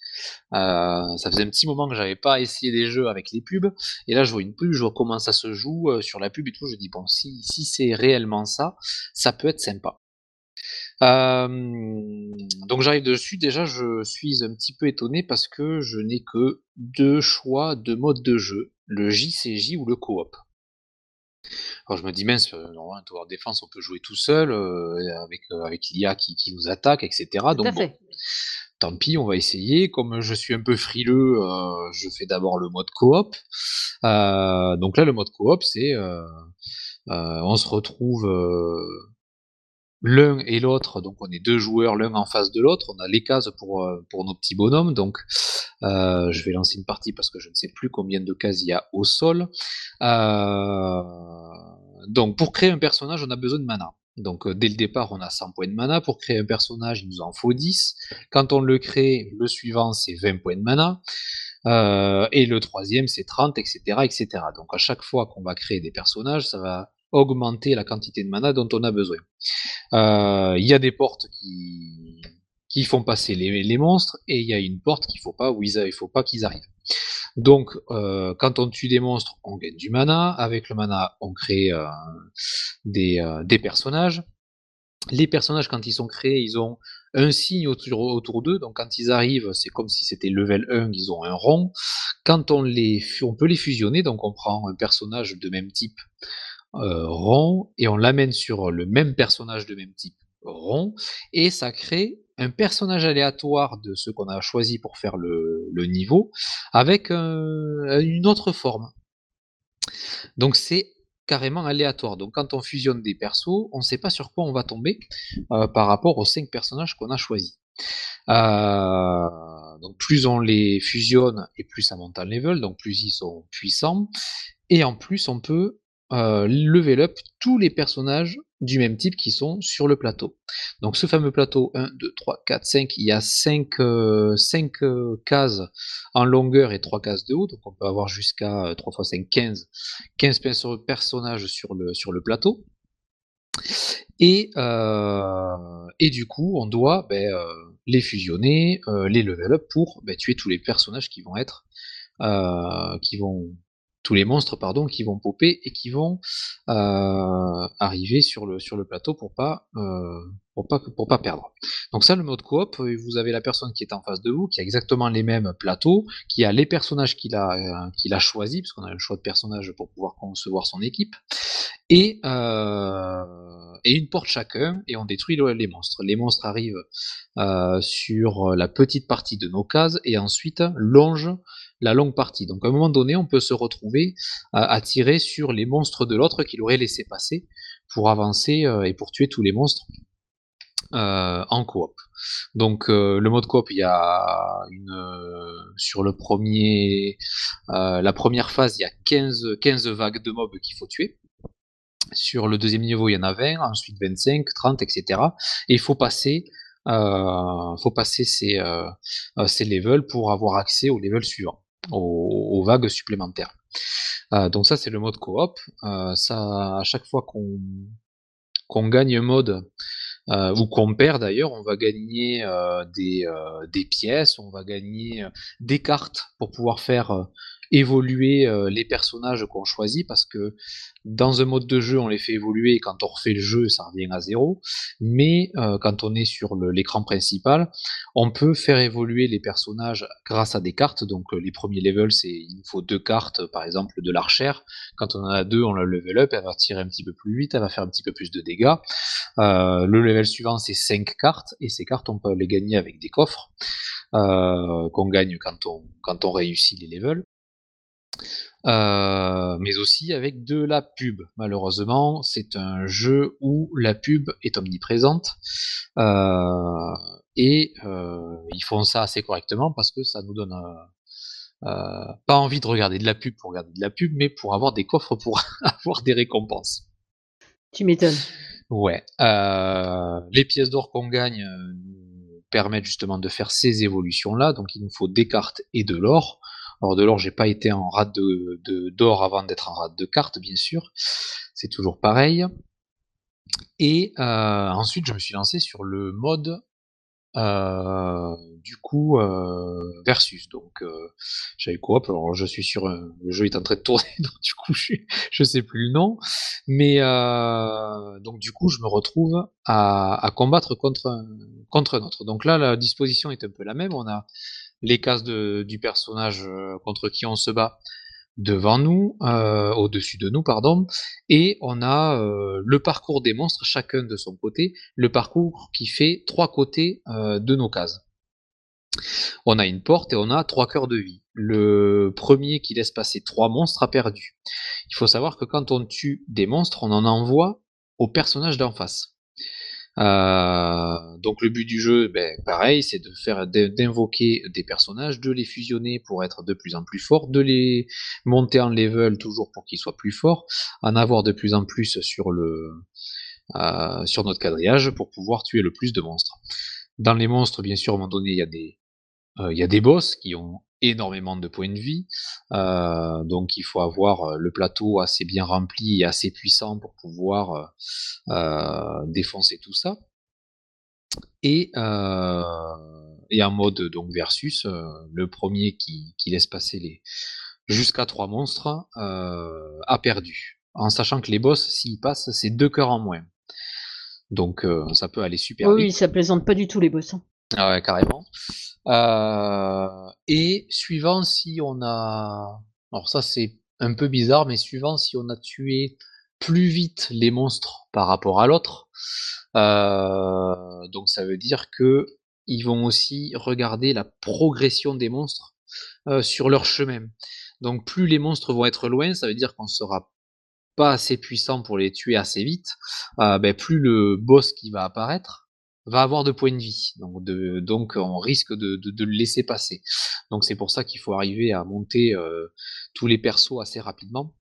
Euh, ça faisait un petit moment que j'avais pas essayé des jeux avec les pubs, et là je vois une pub, je vois comment ça se joue euh, sur la pub et tout, je dis bon, si, si c'est réellement ça, ça peut être sympa. Donc j'arrive dessus, déjà je suis un petit peu étonné parce que je n'ai que deux choix de mode de jeu, le JCJ ou le coop. Alors je me dis mince, euh, normalement Tower Défense on peut jouer tout seul euh, avec, euh, avec l'IA qui, qui nous attaque, etc. donc tant pis, on va essayer. Comme je suis un peu frileux, je fais d'abord le mode coop. donc là le mode coop c'est on se retrouve l'un et l'autre, donc on est deux joueurs l'un en face de l'autre, on a les cases pour, euh, pour nos petits bonhommes, donc euh, je vais lancer une partie parce que je ne sais plus combien de cases il y a au sol. Euh, donc pour créer un personnage, on a besoin de mana. Donc dès le départ, on a 100 points de mana. Pour créer un personnage, il nous en faut 10. Quand on le crée, le suivant, c'est 20 points de mana. et le troisième, c'est 30, etc., etc. Donc à chaque fois qu'on va créer des personnages, ça va augmenter la quantité de mana dont on a besoin. Euh, il y a des portes qui, qui font passer les, les monstres et il y a une porte qu'il faut pas où il faut pas qu'ils arrivent. Donc, euh, quand on tue des monstres, on gagne du mana. Avec le mana, on crée euh, des, euh, des, personnages. Les personnages, quand ils sont créés, ils ont un signe autour, autour d'eux. Donc, quand ils arrivent, c'est comme si c'était level 1, ils ont un rond. Quand on les, on peut les fusionner, donc on prend un personnage de même type euh, rond et on l'amène sur le même personnage de même type rond et ça crée un personnage aléatoire de ce qu'on a choisi pour faire le, niveau avec une autre forme. Donc c'est carrément aléatoire. Donc quand on fusionne des persos, on ne sait pas sur quoi on va tomber euh, par rapport aux cinq personnages qu'on a choisis. Euh, donc plus on les fusionne et plus ça monte en level, donc plus ils sont puissants. Et en plus on peut euh, level up tous les personnages du même type qui sont sur le plateau. Donc ce fameux plateau, 1, 2, 3, 4, 5, il y a 5, euh, euh, cases en longueur et 3 cases de haut, donc on peut avoir jusqu'à 3 x 5, 15, 15 personnages sur le, plateau. Et, et du coup, on doit ben, les fusionner, les level up pour ben, tuer tous les personnages qui vont être qui vont tous les monstres pardon qui vont popper et qui vont euh, arriver sur le sur le plateau pour pas euh, pour pas pour pas perdre. Donc ça le mode coop, euh, vous avez la personne qui est en face de vous qui a exactement les mêmes plateaux, qui a les personnages qu'il a qu'il a choisi parce qu'on a le choix de personnages pour pouvoir concevoir son équipe et et une porte chacun et on détruit les monstres. Les monstres arrivent sur la petite partie de nos cases et ensuite longent la longue partie. Donc à un moment donné, on peut se retrouver à, tirer sur les monstres de l'autre qu'il aurait laissé passer pour avancer euh, et pour tuer tous les monstres euh, en coop. Donc euh, le mode coop, il y a sur le premier la première phase, il y a 15, 15 vagues de mobs qu'il faut tuer. Sur le deuxième niveau, il y en a 20, ensuite 25, 30, etc. Et il faut passer faut passer ces, ces levels pour avoir accès au level suivant aux, vagues supplémentaires. Euh, donc ça c'est le mode coop. Euh, ça à chaque fois qu'on qu'on gagne un mode euh, ou qu'on perd d'ailleurs, on va gagner des, des, pièces, on va gagner des cartes pour pouvoir faire évoluer les personnages qu'on choisit parce que dans un mode de jeu, on les fait évoluer et quand on refait le jeu, ça revient à zéro. Mais quand on est sur l'écran principal, on peut faire évoluer les personnages grâce à des cartes. Donc les premiers levels, c'est il faut deux cartes, par exemple de l'archère. Quand on en a deux, on la level up, elle va tirer un petit peu plus vite, elle va faire un petit peu plus de dégâts. le level suivant, c'est cinq cartes et ces cartes, on peut les gagner avec des coffres. qu'on gagne quand on, quand on réussit les levels. Euh, mais aussi avec de la pub. Malheureusement, c'est un jeu où la pub est omniprésente euh, et euh, ils font ça assez correctement parce que ça nous donne pas envie de regarder de la pub pour regarder de la pub, mais pour avoir des coffres pour *laughs* avoir des récompenses. Tu m'étonnes. Ouais. Les pièces d'or qu'on gagne nous permettent justement de faire ces évolutions-là. Donc il nous faut des cartes et de l'or. Alors de l'or, j'ai pas été en rade de d'or avant d'être en rade de cartes, bien sûr. C'est toujours pareil. Et euh, ensuite, je me suis lancé sur le mode euh, du coup, euh, versus. Donc, euh, j'avais coop. Alors, je suis sur le jeu est en train de tourner, *laughs* donc du coup, je, je sais plus le nom. Mais donc, du coup, je me retrouve à, combattre contre contre un autre. Donc là, la disposition est un peu la même. On a les cases du personnage contre qui on se bat devant nous, euh, au-dessus de nous, pardon, et on a euh, le parcours des monstres, chacun de son côté, le parcours qui fait trois côtés euh, de nos cases. On a une porte et on a trois cœurs de vie. Le premier qui laisse passer trois monstres a perdu. Il faut savoir que quand on tue des monstres, on en envoie au personnage d'en face. Euh, donc le but du jeu, ben, pareil, c'est de faire d'invoquer des personnages, de les fusionner pour être de plus en plus forts, de les monter en level toujours pour qu'ils soient plus forts, en avoir de plus en plus sur le euh, sur notre quadrillage pour pouvoir tuer le plus de monstres. Dans les monstres, bien sûr, à un moment donné, il y a des il y a des boss qui ont énormément de points de vie. Donc il faut avoir le plateau assez bien rempli et assez puissant pour pouvoir défoncer tout ça. Et, et en mode donc versus, le premier qui, qui, laisse passer les jusqu'à trois monstres a perdu. En sachant que les boss, s'ils passent, c'est deux cœurs en moins. Donc ça peut aller super oui, vite. Oui, ça plaisante pas du tout les boss. Ah ouais, carrément. Euh, et suivant si on a... Alors ça c'est un peu bizarre, mais suivant si on a tué plus vite les monstres par rapport à l'autre, euh, donc ça veut dire que ils vont aussi regarder la progression des monstres euh, sur leur chemin. Donc plus les monstres vont être loin, ça veut dire qu'on sera pas assez puissant pour les tuer assez vite, ben, plus le boss qui va apparaître va avoir de points de vie. Donc, on risque de, le laisser passer. Donc c'est pour ça qu'il faut arriver à monter euh, tous les persos assez rapidement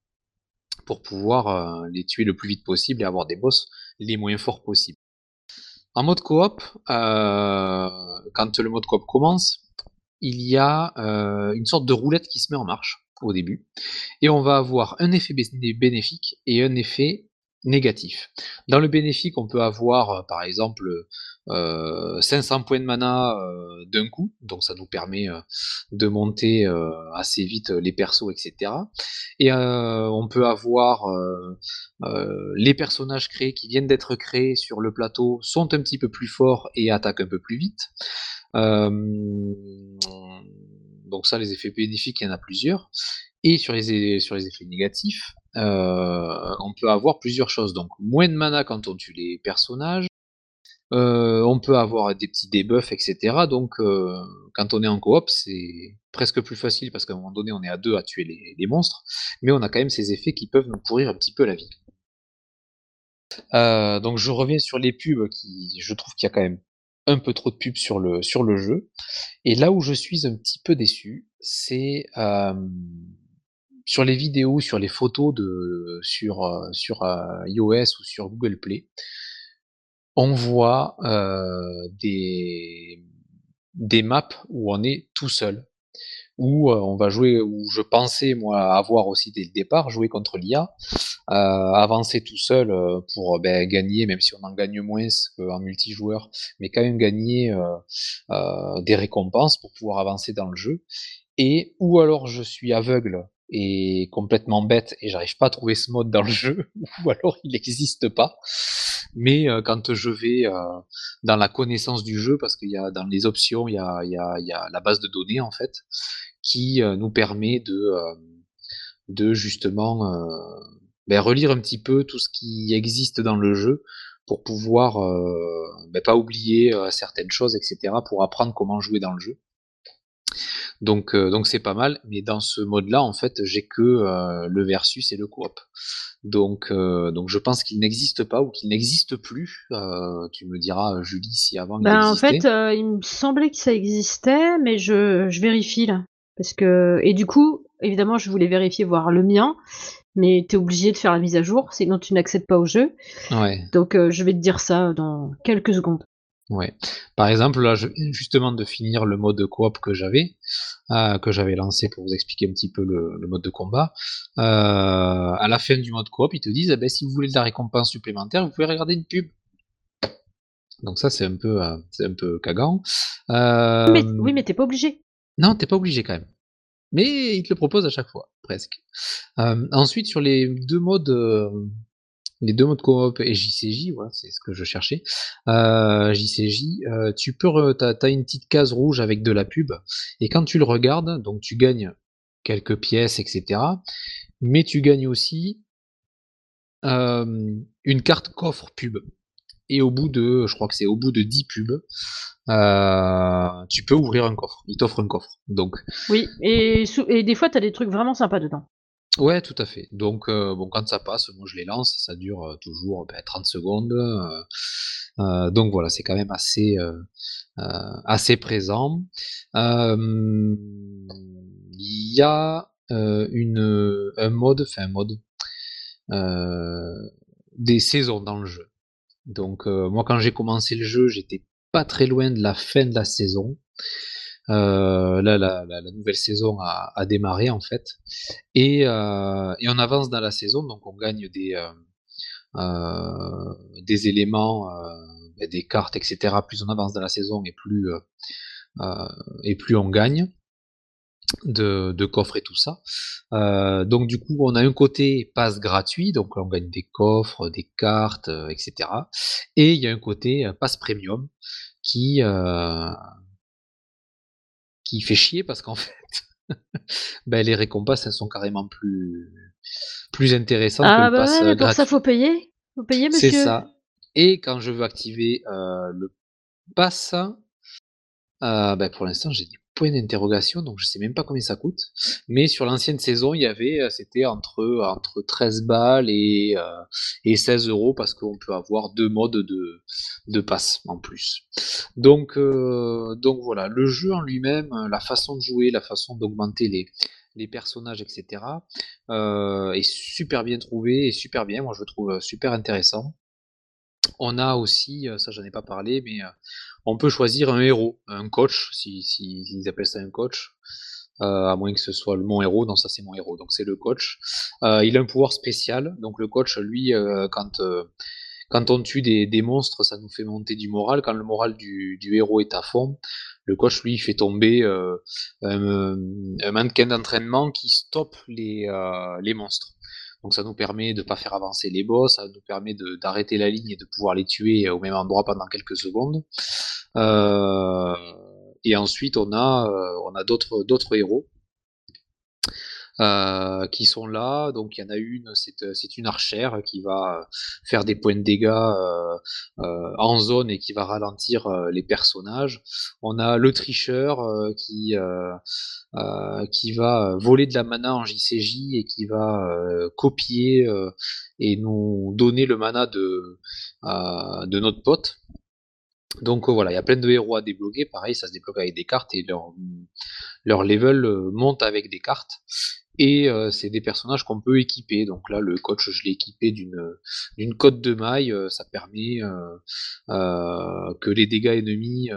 pour pouvoir euh, les tuer le plus vite possible et avoir des boss les moins forts possibles. En mode coop, euh, quand le mode coop commence, il y a une sorte de roulette qui se met en marche au début, et on va avoir un effet bénéfique et un effet négatif. Dans le bénéfique, on peut avoir, euh, par exemple, euh, 500 points de mana euh, d'un coup, donc ça nous permet euh, de monter euh, assez vite les persos, etc. Et on peut avoir les personnages créés qui viennent d'être créés sur le plateau sont un petit peu plus forts et attaquent un peu plus vite. donc ça, les effets bénéfiques, il y en a plusieurs. Et sur les effets négatifs, euh, on peut avoir plusieurs choses. Donc moins de mana quand on tue les personnages. Euh, on peut avoir des petits debuffs, etc. Donc euh, quand on est en coop, c'est presque plus facile parce qu'à un moment donné, on est à deux à tuer les, monstres, mais on a quand même ces effets qui peuvent nous pourrir un petit peu la vie. Donc je reviens sur les pubs qui, je trouve qu'il y a quand même un peu trop de pubs sur le, jeu. Et là où je suis un petit peu déçu, c'est sur les vidéos, sur les photos de sur, euh, euh, iOS ou sur Google Play, on voit euh, des, des maps où on est tout seul, où on va jouer, où je pensais moi avoir aussi dès le départ jouer contre l'IA, avancer tout seul pour ben, gagner, même si on en gagne moins qu'en multijoueur, mais quand même gagner des récompenses pour pouvoir avancer dans le jeu. Et ou alors je suis aveugle est complètement bête et j'arrive pas à trouver ce mode dans le jeu, *laughs* ou alors il n'existe pas. Mais euh, quand je vais euh, dans la connaissance du jeu, parce qu'il y a dans les options, il y a, il y a, y a la base de données en fait, qui euh, nous permet de, de justement ben, relire un petit peu tout ce qui existe dans le jeu pour pouvoir ben, pas oublier certaines choses, etc., pour apprendre comment jouer dans le jeu. Donc euh, donc c'est pas mal, mais dans ce mode-là, en fait, j'ai que euh, le versus et le coop. Donc euh, donc je pense qu'il n'existe pas ou qu'il n'existe plus. tu me diras, Julie, si avant il ben, en fait, il me semblait que ça existait, mais je, je vérifie là, parce que et du coup, évidemment, je voulais vérifier voir le mien, mais tu es obligé de faire la mise à jour, sinon tu n'accèdes pas au jeu. Ouais. Donc euh, je vais te dire ça dans quelques secondes. Ouais. Par exemple, là, je viens justement de finir le mode coop que j'avais, euh, que j'avais lancé pour vous expliquer un petit peu le, mode de combat. Euh, à la fin du mode coop, ils te disent, eh ben, si vous voulez de la récompense supplémentaire, vous pouvez regarder une pub. Donc ça, c'est un peu, euh, c'est un peu cagant. Mais, oui, mais t'es pas obligé. Non, t'es pas obligé quand même. Mais ils te le proposent à chaque fois, presque. ensuite, sur les deux modes les deux modes coop et JCJ, voilà, c'est ce que je cherchais. Euh, JCJ, euh, tu peux, t'as as une petite case rouge avec de la pub, et quand tu le regardes, donc tu gagnes quelques pièces, etc. Mais tu gagnes aussi euh, une carte coffre pub. Et au bout de, je crois que c'est au bout de 10 pubs, euh, tu peux ouvrir un coffre. Il t'offre un coffre. Donc. Oui, et, et des fois, tu as des trucs vraiment sympas dedans. Ouais, tout à fait. Donc, euh, bon, quand ça passe, moi je les lance, ça dure euh, toujours ben, 30 secondes. Euh, donc voilà, c'est quand même assez, assez présent. Il y a une, un mode, enfin un mode, des saisons dans le jeu. Donc moi quand j'ai commencé le jeu, j'étais pas très loin de la fin de la saison. Euh, là, la, nouvelle saison a, démarré en fait, et, euh, et, on avance dans la saison, donc on gagne des, euh, des éléments, ben, des cartes, etc. Plus on avance dans la saison, et plus et plus on gagne de, de coffres et tout ça. donc du coup, on a un côté passe gratuit, donc on gagne des coffres, des cartes, etc. Et il y a un côté passe premium qui qui fait chier parce qu'en *laughs* fait, ben, les récompenses elles sont carrément plus plus intéressantes ah, que le bah pass ouais, pour ça faut payer, faut payer monsieur. C'est ça. Et quand je veux activer euh, le pass, euh, ben, pour l'instant j'ai des point d'interrogation, donc je sais même pas combien ça coûte. Mais sur l'ancienne saison, il y avait, euh, c'était entre, entre 13 balles et, euh, et 16 euros parce qu'on peut avoir deux modes de, de passe en plus. Donc, euh, donc voilà, le jeu en lui-même, la façon de jouer, la façon d'augmenter les, les personnages, etc., est super bien trouvé et super bien. Moi, je le trouve super intéressant. On a aussi, ça j'en ai pas parlé, mais on peut choisir un héros, un coach, si, ils appellent ça un coach, euh, à moins que ce soit mon héros, non ça c'est mon héros, donc c'est le coach. Euh, il a un pouvoir spécial, donc le coach, lui, euh, quand, quand on tue des, monstres, ça nous fait monter du moral. Quand le moral du, héros est à fond, le coach, lui, fait tomber un, mannequin d'entraînement qui stoppe les monstres. Donc ça nous permet de ne pas faire avancer les boss, ça nous permet d'arrêter la ligne et de pouvoir les tuer au même endroit pendant quelques secondes. Euh, et ensuite on a, euh, on a d'autres, d'autres héros. Euh, qui sont là. Donc il y en a une, c'est une archère qui va faire des points de dégâts euh, euh, en zone et qui va ralentir les personnages. On a le tricheur qui qui va voler de la mana en JCJ et qui va copier et nous donner le mana de de notre pote. Donc voilà, il y a plein de héros à débloquer. Pareil, ça se débloque avec des cartes et leur, leur level monte avec des cartes et euh, c'est des personnages qu'on peut équiper. Donc là, le coach, je l'ai équipé d'une d'une cote de maille. Euh, ça permet euh, que les dégâts ennemis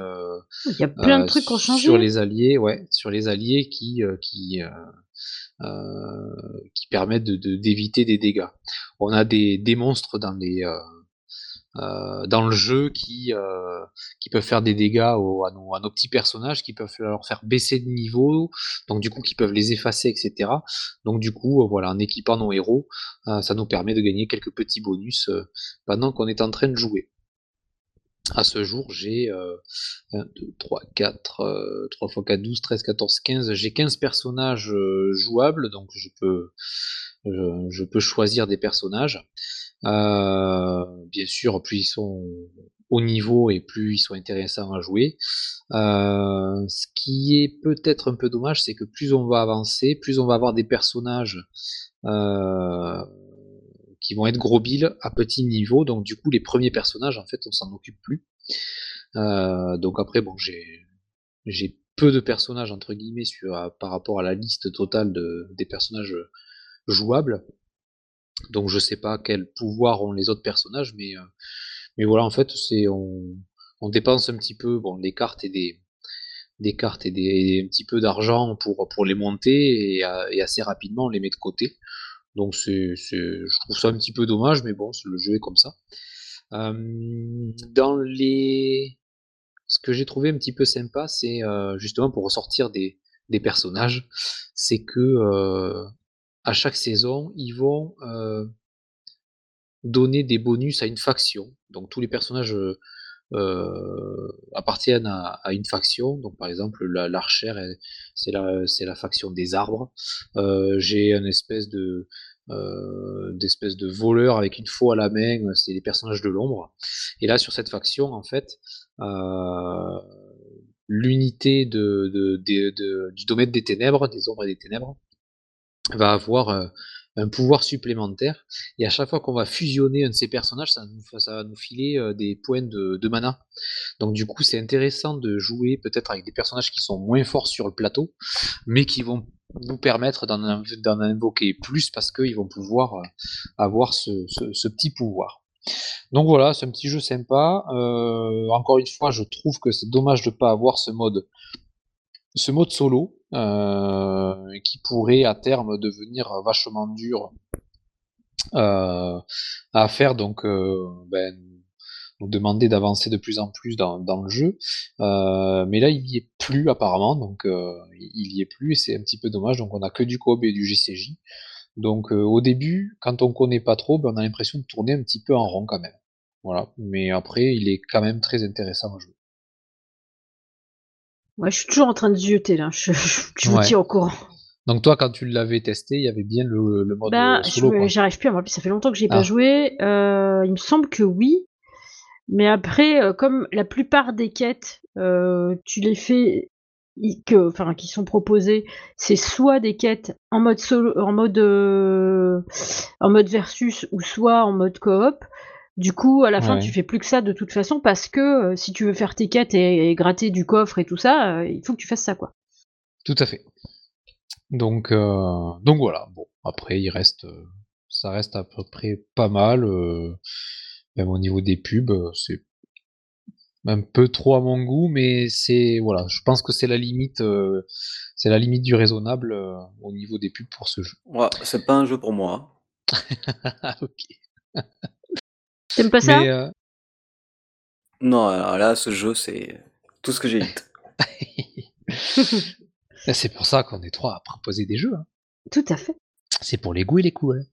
Il y a plein de trucs sur les alliés, ouais, sur les alliés qui qui qui permettent de d'éviter des dégâts. On a des, des monstres dans les euh, dans le jeu qui, euh, qui peuvent faire des dégâts à, nos, à, nos, petits personnages, qui peuvent leur faire baisser de niveau, donc du coup qui peuvent les effacer, etc. Donc du coup, euh, voilà, en équipant nos héros, ça nous permet de gagner quelques petits bonus pendant qu'on est en train de jouer. À ce jour, j'ai 1, 2, 3, 4, 3 x 4, 12, 13, 14, 15. J'ai 15 personnages jouables, donc je peux, je peux choisir des personnages. Euh, bien sûr, plus ils sont au niveau et plus ils sont intéressants à jouer. Euh, ce qui est peut-être un peu dommage, c'est que plus on va avancer, plus on va avoir des personnages euh, qui vont être gros billes à petit niveau. Donc du coup, les premiers personnages, en fait, on s'en occupe plus. donc après, bon, j'ai peu de personnages entre guillemets par rapport à la liste totale de, des personnages jouables. Donc je sais pas quel pouvoir ont les autres personnages, mais, euh, voilà, en fait, c'est on, dépense un petit peu bon, des cartes et des, des cartes et des, un petit peu d'argent pour, les monter et, assez rapidement les met de côté. Donc je trouve ça un petit peu dommage, mais bon, le jeu est comme ça. Euh, dans les, ce que j'ai trouvé un petit peu sympa, c'est euh, justement pour ressortir des, personnages, c'est que euh, à chaque saison, ils vont donner des bonus à une faction. Donc tous les personnages appartiennent à, une faction. Donc par exemple, l'archère, c'est la, c'est la faction des arbres. J'ai une espèce de d'espèce de voleur avec une faux à la main, c'est les personnages de l'ombre. Et là, sur cette faction, en fait, l'unité du domaine des ténèbres, des ombres et des ténèbres, va avoir un pouvoir supplémentaire. Et à chaque fois qu'on va fusionner un de ces personnages, ça, nous, va nous filer euh, des points de, mana. Donc du coup, c'est intéressant de jouer peut-être avec des personnages qui sont moins forts sur le plateau, mais qui vont nous permettre d'en invoquer plus parce qu'ils vont pouvoir euh, avoir ce, petit pouvoir. Donc voilà, c'est un petit jeu sympa. Euh, encore une fois, je trouve que c'est dommage de ne pas avoir ce mode, ce mode solo euh, qui pourrait à terme devenir vachement dur euh, à faire. Donc, euh, ben, nous demander d'avancer de plus en plus dans, dans le jeu. Euh, mais là, il n'y est plus apparemment, donc euh, il y est plus et c'est un petit peu dommage. Donc, on a que du coop et du GCJ. Donc, euh, au début, quand on connaît pas trop, ben, on a l'impression de tourner un petit peu en rond quand même. Voilà. Mais après, il est quand même très intéressant à jouer. Ouais, je suis toujours en train de zioter là, je, je, vous tiens au courant. Donc toi, quand tu l'avais testé, il y avait bien le, le mode solo. J'arrive plus à moi, ça fait longtemps que j'ai pas ah. joué. Euh, il me semble que oui, mais après, euh, comme la plupart des quêtes, euh, tu les fais, que, enfin, qui sont proposées, c'est soit des quêtes en mode solo, en mode, en mode versus, ou soit en mode coop. Du coup, à la fin, tu fais plus que ça de toute façon parce que euh, si tu veux faire tes quêtes et, gratter du coffre et tout ça, euh, il faut que tu fasses ça, quoi. Tout à fait. Donc, euh, donc voilà. Bon, après, il reste, ça reste à peu près pas mal. même au niveau des pubs, c'est un peu trop à mon goût, mais c'est voilà. Je pense que c'est la limite, c'est la limite du raisonnable au niveau des pubs pour ce jeu. Ouais, c'est pas un jeu pour moi. *laughs* ok. T'aimes pas ça? Euh, Non, alors là, ce jeu, c'est tout ce que j'ai *laughs* *laughs* c'est pour ça qu'on est trois à proposer des jeux. Hein. Tout à fait. C'est pour les goûts et les couleurs.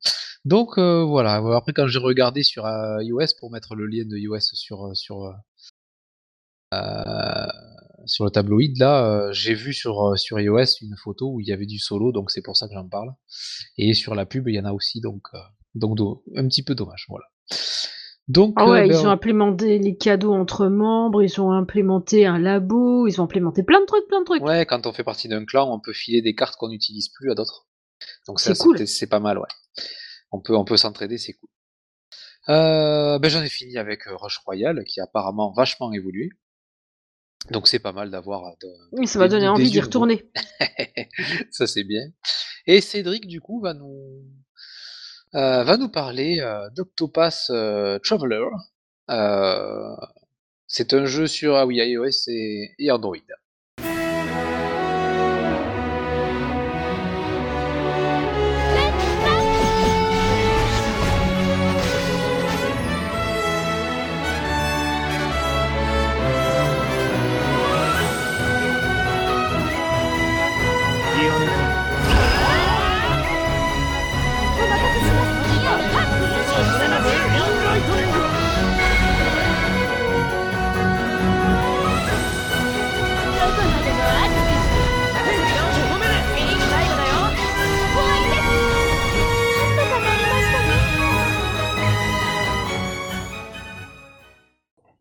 Donc euh, voilà. Après, quand j'ai regardé sur euh, iOS pour mettre le lien de iOS sur sur sur le tabloïd, là, j'ai vu sur sur iOS une photo où il y avait du solo, donc c'est pour ça que j'en parle. Et sur la pub, il y en a aussi, donc donc un petit peu dommage. Voilà. Donc, ah ouais, euh, ils ben, ont implémenté les cadeaux entre membres, ils ont implémenté un labo, ils ont implémenté plein de trucs, plein de trucs. Ouais, quand on fait partie d'un clan, on peut filer des cartes qu'on n'utilise plus à d'autres. Donc ça, c'est c'est pas mal, ouais. On peut, on peut s'entraider, c'est cool. Euh, ben j'en ai fini avec euh, Rush Royale, qui a apparemment vachement évolué. Donc c'est pas mal d'avoir. oui, ça va donner envie d'y retourner. *laughs* ça c'est bien. Et Cédric, du coup, va nous euh, va nous parler euh, d'Octopass euh, Traveler. c'est un jeu sur ah oui, iOS et Android.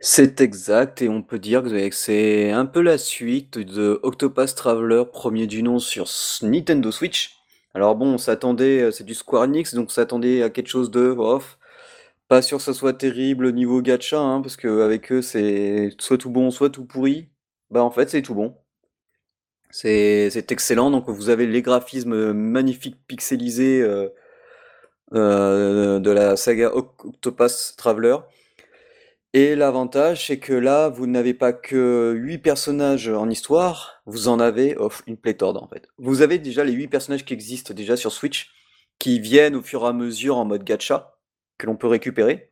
C'est exact et on peut dire que c'est un peu la suite de Octopath Traveler, premier du nom sur Nintendo Switch. Alors bon, on s'attendait, euh, c'est du Square Enix, donc on s'attendait à quelque chose de off. Pas sûr que ça soit terrible au niveau gacha, hein, parce qu'avec eux c'est soit tout bon, soit tout pourri. Bah en fait c'est tout bon. C'est excellent, donc vous avez les graphismes magnifiques pixelisés, euh, euh, de la saga Octopus Traveler. Et l'avantage, c'est que là, vous n'avez pas que 8 personnages en histoire, vous en avez oh, une pléthore en fait. Vous avez déjà les 8 personnages qui existent déjà sur Switch, qui viennent au fur et à mesure en mode gacha, que l'on peut récupérer.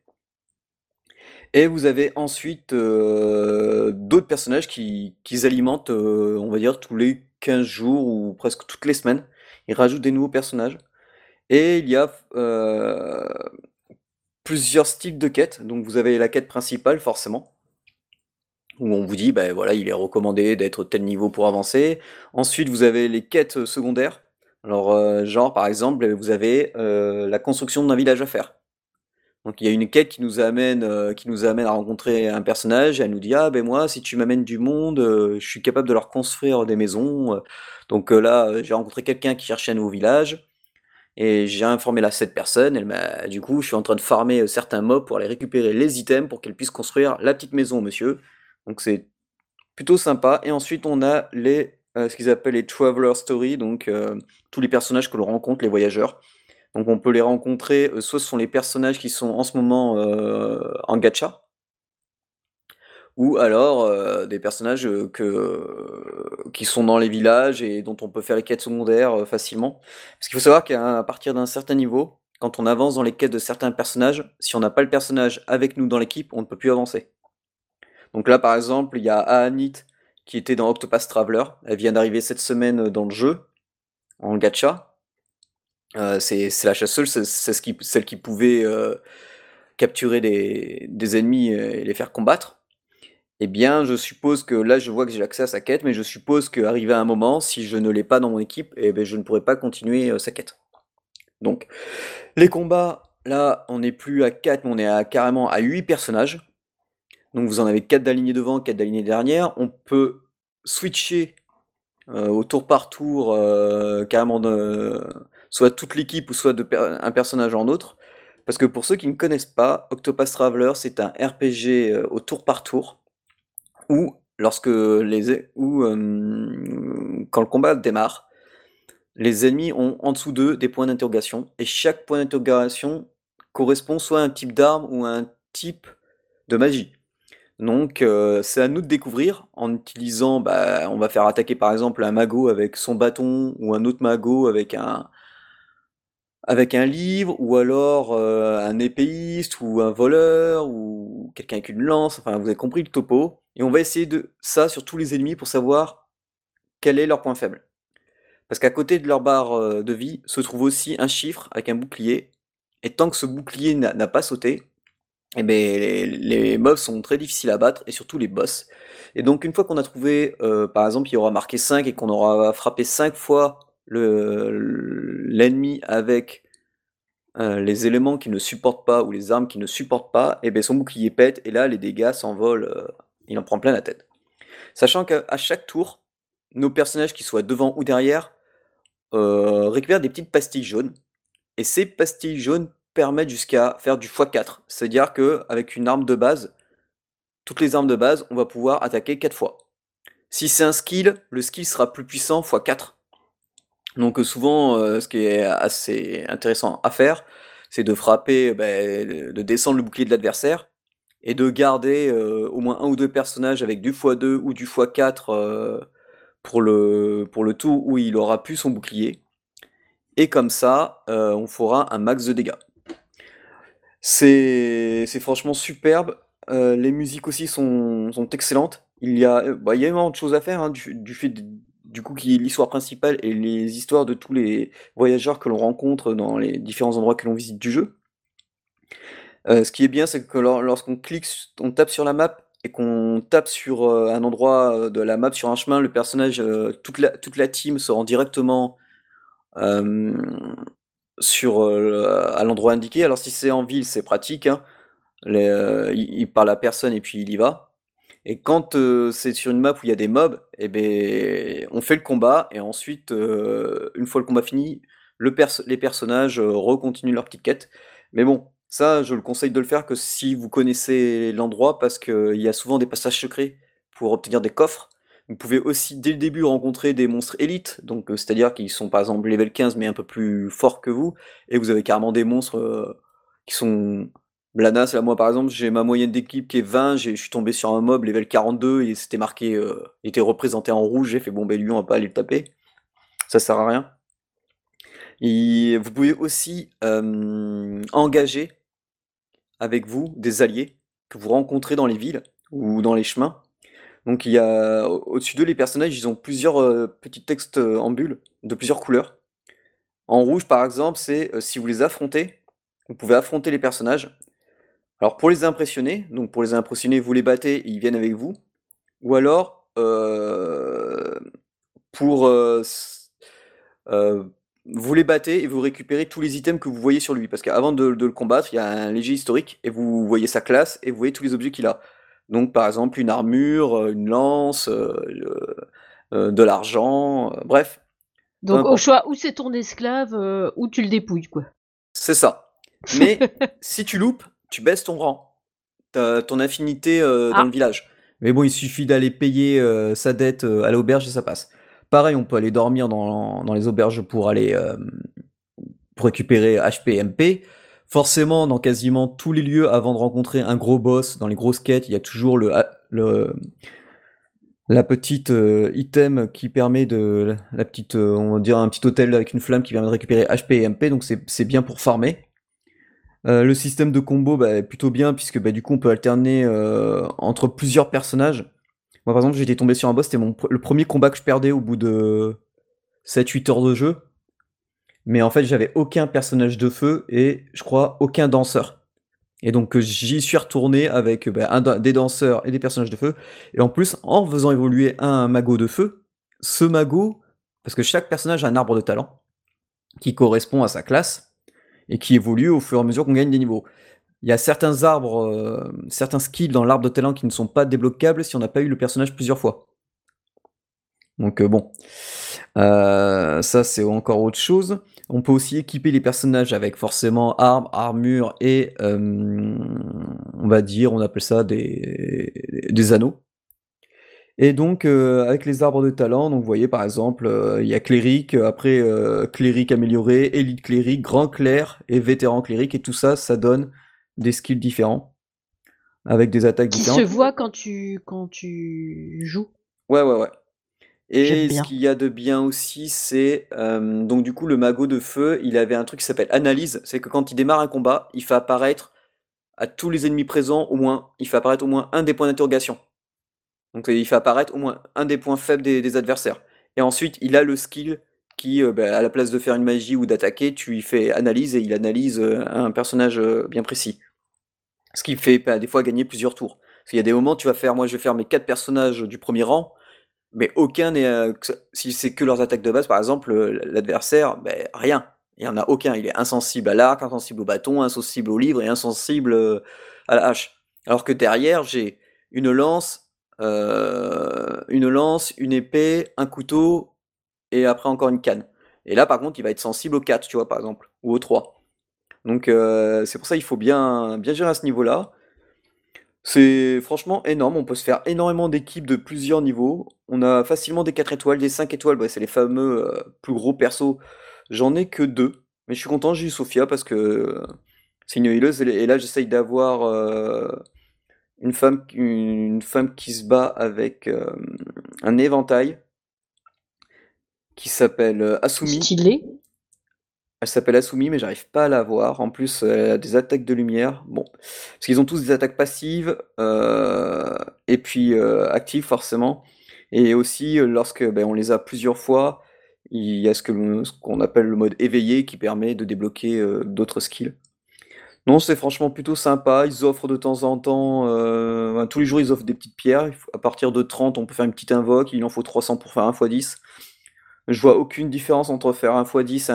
Et vous avez ensuite euh, d'autres personnages qui, qui alimentent, euh, on va dire, tous les 15 jours ou presque toutes les semaines. Ils rajoutent des nouveaux personnages. Et il y a euh, plusieurs styles de quêtes. Donc vous avez la quête principale forcément, où on vous dit, ben voilà, il est recommandé d'être tel niveau pour avancer. Ensuite, vous avez les quêtes secondaires. Alors, euh, genre par exemple, vous avez euh, la construction d'un village à faire. Donc il y a une quête qui nous amène, euh, qui nous amène à rencontrer un personnage, et elle nous dit ah ben moi si tu m'amènes du monde, je suis capable de leur construire des maisons. Donc là j'ai rencontré quelqu'un qui cherchait un nouveau village. Et j'ai informé là cette personne, elle m'a, du coup, je suis en train de farmer euh, certains mobs pour aller récupérer les items pour qu'elle puisse construire la petite maison, monsieur. Donc c'est plutôt sympa. Et ensuite, on a les, euh, ce qu'ils appellent les Traveler Story, donc euh, tous les personnages que l'on rencontre, les voyageurs. Donc on peut les rencontrer, soit ce sont les personnages qui sont en ce moment en gacha, ou alors euh, des personnages euh, que, qui sont dans les villages et dont on peut faire les quêtes secondaires euh, facilement. Parce qu'il faut savoir qu'à partir d'un certain niveau, quand on avance dans les quêtes de certains personnages, si on n'a pas le personnage avec nous dans l'équipe, on ne peut plus avancer. Donc là, par exemple, il y a Ahanit qui était dans Octopath Traveler. Elle vient d'arriver cette semaine dans le jeu, en gacha. c'est la chasseuse, c'est ce celle qui pouvait capturer des, des ennemis et les faire combattre. Eh bien, je suppose que là, je vois que j'ai accès à sa quête, mais je suppose qu'arrivé à un moment, si je ne l'ai pas dans mon équipe, eh bien, je ne pourrai pas continuer euh, sa quête. Donc, les combats, là, on n'est plus à 4, mais on est carrément à 8 personnages. Donc, vous en avez 4 d'alignés devant, 4 d'alignés derrière. On peut switcher euh, au tour par tour, euh, carrément de, soit toute l'équipe ou soit de un personnage en autre. Parce que pour ceux qui ne connaissent pas, Octopus Traveler, c'est un RPG au tour par tour ou lorsque les ou quand le combat démarre, les ennemis ont en dessous d'eux des points d'interrogation et chaque point d'interrogation correspond soit à un type d'arme ou à un type de magie. Donc c'est à nous de découvrir en utilisant, bah, on va faire attaquer par exemple un magot avec son bâton ou un autre magot avec un, avec un livre, ou alors euh, un épéiste, ou un voleur, ou quelqu'un avec une lance, enfin vous avez compris le topo, et on va essayer de ça sur tous les ennemis pour savoir quel est leur point faible. Parce qu'à côté de leur barre euh, de vie se trouve aussi un chiffre avec un bouclier, et tant que ce bouclier n'a pas sauté, eh ben, les, mobs sont très difficiles à battre, et surtout les boss. Et donc une fois qu'on a trouvé, euh, par exemple, il y aura marqué 5 et qu'on aura frappé 5 fois l'ennemi avec euh, les éléments qui ne supportent pas ou les armes qui ne supportent pas, et eh bien son bouclier pète et là les dégâts s'envolent, euh, il en prend plein la tête. Sachant qu'à chaque tour, nos personnages qui soient devant ou derrière euh, récupèrent des petites pastilles jaunes et ces pastilles jaunes permettent jusqu'à faire du x4, c'est-à-dire qu'avec une arme de base, toutes les armes de base, on va pouvoir attaquer 4 fois. Si c'est un skill, le skill sera plus puissant x4. Donc souvent, euh, ce qui est assez intéressant à faire, c'est de frapper, ben, de descendre le bouclier de l'adversaire et de garder euh, au moins un ou deux personnages avec du x2 ou du x4 euh, pour, le, pour le tour où il aura pu son bouclier. Et comme ça, on fera un max de dégâts. C'est franchement superbe. les musiques aussi sont, excellentes. Il y a, bah, il y a énormément de choses à faire hein, du, du, fait du coup qui est l'histoire principale et les histoires de tous les voyageurs que l'on rencontre dans les différents endroits que l'on visite du jeu. Euh, ce qui est bien, c'est que lorsqu'on clique, on tape sur la map et qu'on tape sur euh, un endroit euh, de la map, sur un chemin, le personnage, toute, la, toute la team se rend directement à l'endroit indiqué. Alors si c'est en ville, c'est pratique. Hein. il, parle à personne et puis il y va. Et quand c'est sur une map où il y a des mobs, eh ben, on fait le combat et ensuite, une fois le combat fini, les personnages recontinuent leur petite quête. Mais bon, ça, je le conseille de le faire que si vous connaissez l'endroit, parce qu'il y a souvent des passages secrets pour obtenir des coffres. Vous pouvez aussi dès le début rencontrer des monstres élites, donc euh, c'est-à-dire qu'ils sont par exemple level 15 mais un peu plus forts que vous, et vous avez carrément des monstres euh, qui sont blanas. Là, moi par exemple, j'ai ma moyenne d'équipe qui est 20, je suis tombé sur un mob level 42 et c'était marqué, euh, était représenté en rouge, j'ai fait bon ben lui on va pas aller le taper, ça sert à rien. Et vous pouvez aussi engager avec vous des alliés que vous rencontrez dans les villes ou dans les chemins. Donc il y a au-dessus d'eux les personnages, ils ont plusieurs euh, petits textes euh, en bulles de plusieurs couleurs. En rouge par exemple, c'est euh, si vous les affrontez, vous pouvez affronter les personnages. Alors pour les impressionner, donc pour les impressionner, vous les battez, ils viennent avec vous. Ou alors pour vous les battez et vous récupérez tous les items que vous voyez sur lui. Parce qu'avant de, le combattre, il y a un léger historique et vous voyez sa classe et vous voyez tous les objets qu'il a. Donc par exemple une armure, euh, une lance, euh, euh, de l'argent, bref. Donc au choix, ou c'est ton esclave, ou tu le dépouilles, quoi. C'est ça. Mais *laughs* si tu loupes, tu baisses ton rang, ton affinité dans ah. le village. Mais bon, il suffit d'aller payer sa dette à l'auberge et ça passe. Pareil, on peut aller dormir dans, les auberges pour aller euh, pour récupérer HP MP. Forcément, dans quasiment tous les lieux, avant de rencontrer un gros boss, dans les grosses quêtes, il y a toujours le, le la petite euh, item qui permet de la petite euh, on va dire un petit hôtel avec une flamme qui permet de récupérer HP et MP donc c'est bien pour farmer le système de combo bah, est plutôt bien puisque bah, du coup on peut alterner entre plusieurs personnages moi, par exemple, j'étais tombé sur un boss, c'était le premier combat que je perdais au bout de 7-8 heures de jeu. Mais en fait, j'avais aucun personnage de feu et je crois aucun danseur. Et donc, j'y suis retourné avec ben, des danseurs et des personnages de feu. Et en plus, en faisant évoluer un magot de feu, ce magot, parce que chaque personnage a un arbre de talent qui correspond à sa classe et qui évolue au fur et à mesure qu'on gagne des niveaux. Il y a certains arbres, euh, certains skills dans l'arbre de talent qui ne sont pas débloquables si on n'a pas eu le personnage plusieurs fois. Donc euh, bon, euh, ça c'est encore autre chose. On peut aussi équiper les personnages avec forcément armes, armure et on va dire, on appelle ça des, des anneaux. Et donc avec les arbres de talent, donc vous voyez par exemple, il y a cléric, après cléric amélioré, élite cléric, grand clerc et vétéran cléric, et tout ça, ça donne des skills différents, avec des attaques qui différentes. se voit quand tu, quand tu joues. Ouais, ouais, ouais. Et ce qu'il y a de bien aussi, c'est euh, donc du coup le magot de feu, il avait un truc qui s'appelle analyse. C'est que quand il démarre un combat, il fait apparaître à tous les ennemis présents au moins, il fait apparaître au moins un des points d'interrogation. Donc il fait apparaître au moins un des points faibles des, adversaires. Et ensuite, il a le skill qui, euh, bah, à la place de faire une magie ou d'attaquer, tu lui fais analyse et il analyse euh, un personnage bien précis. Ce qui fait bah, des fois gagner plusieurs tours. Parce qu'il y a des moments, tu vas faire, moi je vais faire mes quatre personnages du premier rang, mais aucun n'est. Euh, si c'est que leurs attaques de base, par exemple, l'adversaire, ben, rien. Il n'y en a aucun. Il est insensible à l'arc, insensible au bâton, insensible au livre et insensible euh, à la hache. Alors que derrière, j'ai une lance, euh, une lance, une épée, un couteau et après encore une canne. Et là, par contre, il va être sensible aux 4, tu vois, par exemple, ou aux 3. Donc euh, c'est pour ça qu'il faut bien, bien gérer à ce niveau-là. C'est franchement énorme, on peut se faire énormément d'équipes de plusieurs niveaux. On a facilement des 4 étoiles, des 5 étoiles, c'est les fameux euh, plus gros persos. J'en ai que deux, mais je suis content, j'ai eu Sophia parce que c'est une healeuse et là j'essaye d'avoir une, femme, une femme qui se bat avec un éventail qui s'appelle Asumi. Stylé. Elle s'appelle Asumi, mais j'arrive pas à la voir. En plus, elle a des attaques de lumière. Bon, parce qu'ils ont tous des attaques passives euh, et puis euh, actives forcément. Et aussi, euh, lorsque ben, on les a plusieurs fois, il y a ce qu'on appelle le mode éveillé qui permet de débloquer d'autres skills. Non, c'est franchement plutôt sympa. Ils offrent de temps en temps, tous les jours, ils offrent des petites pierres. À partir de 30, on peut faire une petite invoque. Il en faut 300 pour faire 1 x 10. Je vois aucune différence entre faire un x10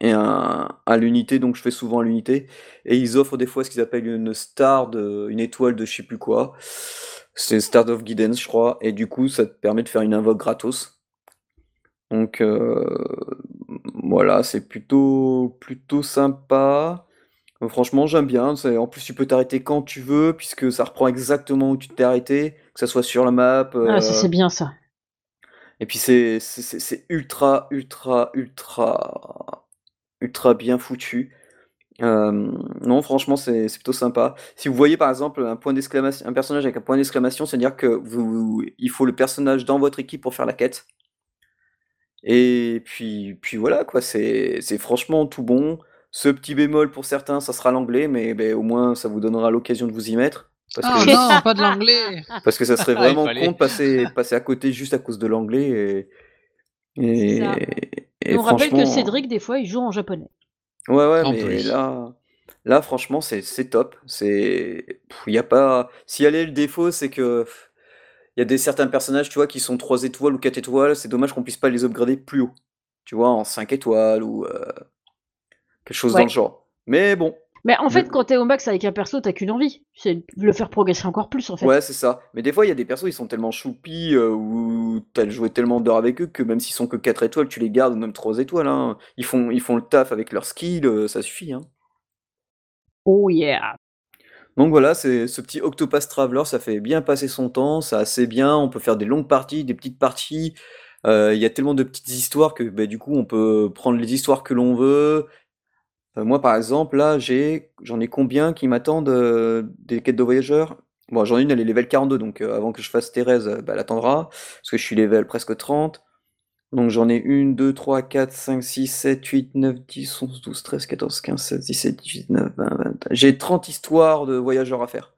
et un, à l'unité, donc je fais souvent à l'unité. Et ils offrent des fois ce qu'ils appellent une star, de, une étoile de je sais plus quoi. C'est Star of Guidance, je crois. Et du coup, ça te permet de faire une invoque gratos. Donc euh, voilà, c'est plutôt, plutôt sympa. Euh, franchement, j'aime bien. c'est- En plus, tu peux t'arrêter quand tu veux, puisque ça reprend exactement où tu t'es arrêté, que ça soit sur la map. Ah, ça euh, c'est bien ça. Et puis c'est c'est- c'est- c'est ultra, ultra, ultra, ultra bien foutu. Euh, non, franchement, c'est c'est plutôt sympa. Si vous voyez par exemple un point d'exclamation, un personnage avec un point d'exclamation, c'est-à-dire que vous, il faut le personnage dans votre équipe pour faire la quête. Et puis, puis voilà quoi, c'est c'est franchement tout bon. Ce petit bémol pour certains, ça sera l'anglais, mais ben, au moins ça vous donnonnera l'occasion de vous y mettre. Parce Ah que, non, *laughs* pas de l'anglais parce que ça serait *laughs* Il vraiment fallait. con de passer, passer à côté juste à cause de l'anglais. Et, on rappelle que Cédric, des fois, il joue en japonais. Ouais, ouais, En mais plus. là, là, franchement, c'est c'est top. C'est, il y a pas. S'il y a le défaut, c'est que il y a des certains personnages, tu vois, qui sont 3 étoiles ou 4 étoiles. C'est dommage qu'on puisse pas les upgrader plus haut. Tu vois, en 5 étoiles ou euh, quelque chose Ouais. dans le genre. Mais bon, Mais en fait, quand t'es au max avec un perso, t'as qu'une envie. C'est de le faire progresser encore plus, en fait. ouais, c'est ça. Mais des fois, il y a des persos, ils sont tellement choupis euh, ou t'as joué tellement d'heures avec eux que même s'ils sont que 4 étoiles, tu les gardes même 3 étoiles. hein. Ils font, ils font le taf avec leur skill, euh, ça suffit. Hein. Oh yeah. Donc voilà, c'est ce petit Octopath Traveler, ça fait bien passer son temps, c'est assez bien, on peut faire des longues parties, des petites parties. Euh, Il y a tellement de petites histoires que bah, du coup on peut prendre les histoires que l'on veut. Euh, moi par exemple, là j'ai j'en ai combien qui m'attendent euh, des quêtes de voyageurs? Bon, j'en ai une, elle est level 42, donc avant que je fasse Thérèse, bah, elle attendra, parce que je suis level presque 30. Donc j'en ai 1, 2, 3, 4, 5, 6, 7, 8, 9, 10, 11, 12, 13, 14, 15, 16, 17, 18, 19, 20, 20. J'ai 30 histoires de voyageurs à faire.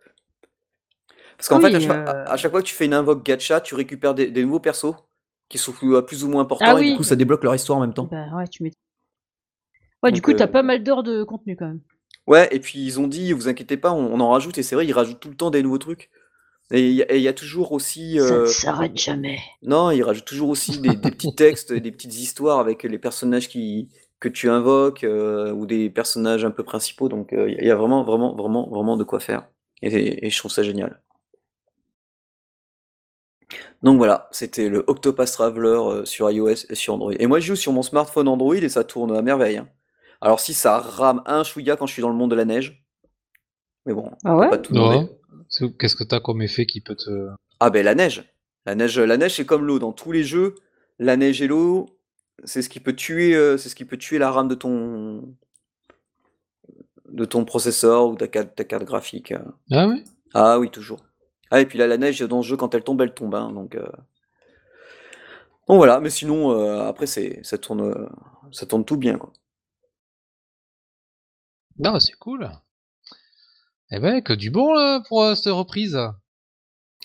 Parce qu'en Oui, fait, à chaque, fois- euh. à- à chaque fois que tu fais une invoque gacha, tu récupères des, des nouveaux persos qui sont plus, plus ou moins importants Ah et oui. du coup ça débloque leur histoire en même temps. Bah ouais, tu m'étonnes. Ouais, du coup, t'as euh, pas mal d'heures de contenu quand même. Ouais, et puis ils ont dit, vous inquiétez pas, on, on en rajoute, et c'est vrai, ils rajoutent tout le temps des nouveaux trucs. Et il y, a- y toujours aussi... Ça euh, ne s'arrête jamais. Non, il rajoute toujours aussi des, des petits textes, des petites histoires avec les personnages qui, que tu invoques euh, ou des personnages un peu principaux. Donc euh, il y a vraiment, vraiment, vraiment, vraiment de quoi faire. Et, et je trouve ça génial. Donc voilà, c'était le Octopath Traveler euh, sur iOS et sur Android. Et moi je joue sur mon smartphone Android et ça tourne à merveille. hein. Alors si ça rame un chouïa quand je suis dans le monde de la neige, mais bon, Ah ouais? pas tout. Ouais. Qu'est-ce que t'as comme effet qui peut te. Ah ben la neige. La neige, la neige c'est comme l'eau dans tous les jeux. La neige et l'eau, c'est ce qui peut tuer, euh, c'est ce qui peut tuer la RAM de ton de ton processeur ou de ta carte, ta carte graphique. euh. Ah oui? Ah oui, toujours. Ah et puis là la neige dans ce jeu quand elle tombe, elle tombe. hein, donc, euh. donc voilà. Mais sinon euh, après c'est ça tourne, euh, ça tourne tout bien quoi. Non, c'est cool. Eh ben, que du bon là pour euh, cette reprise.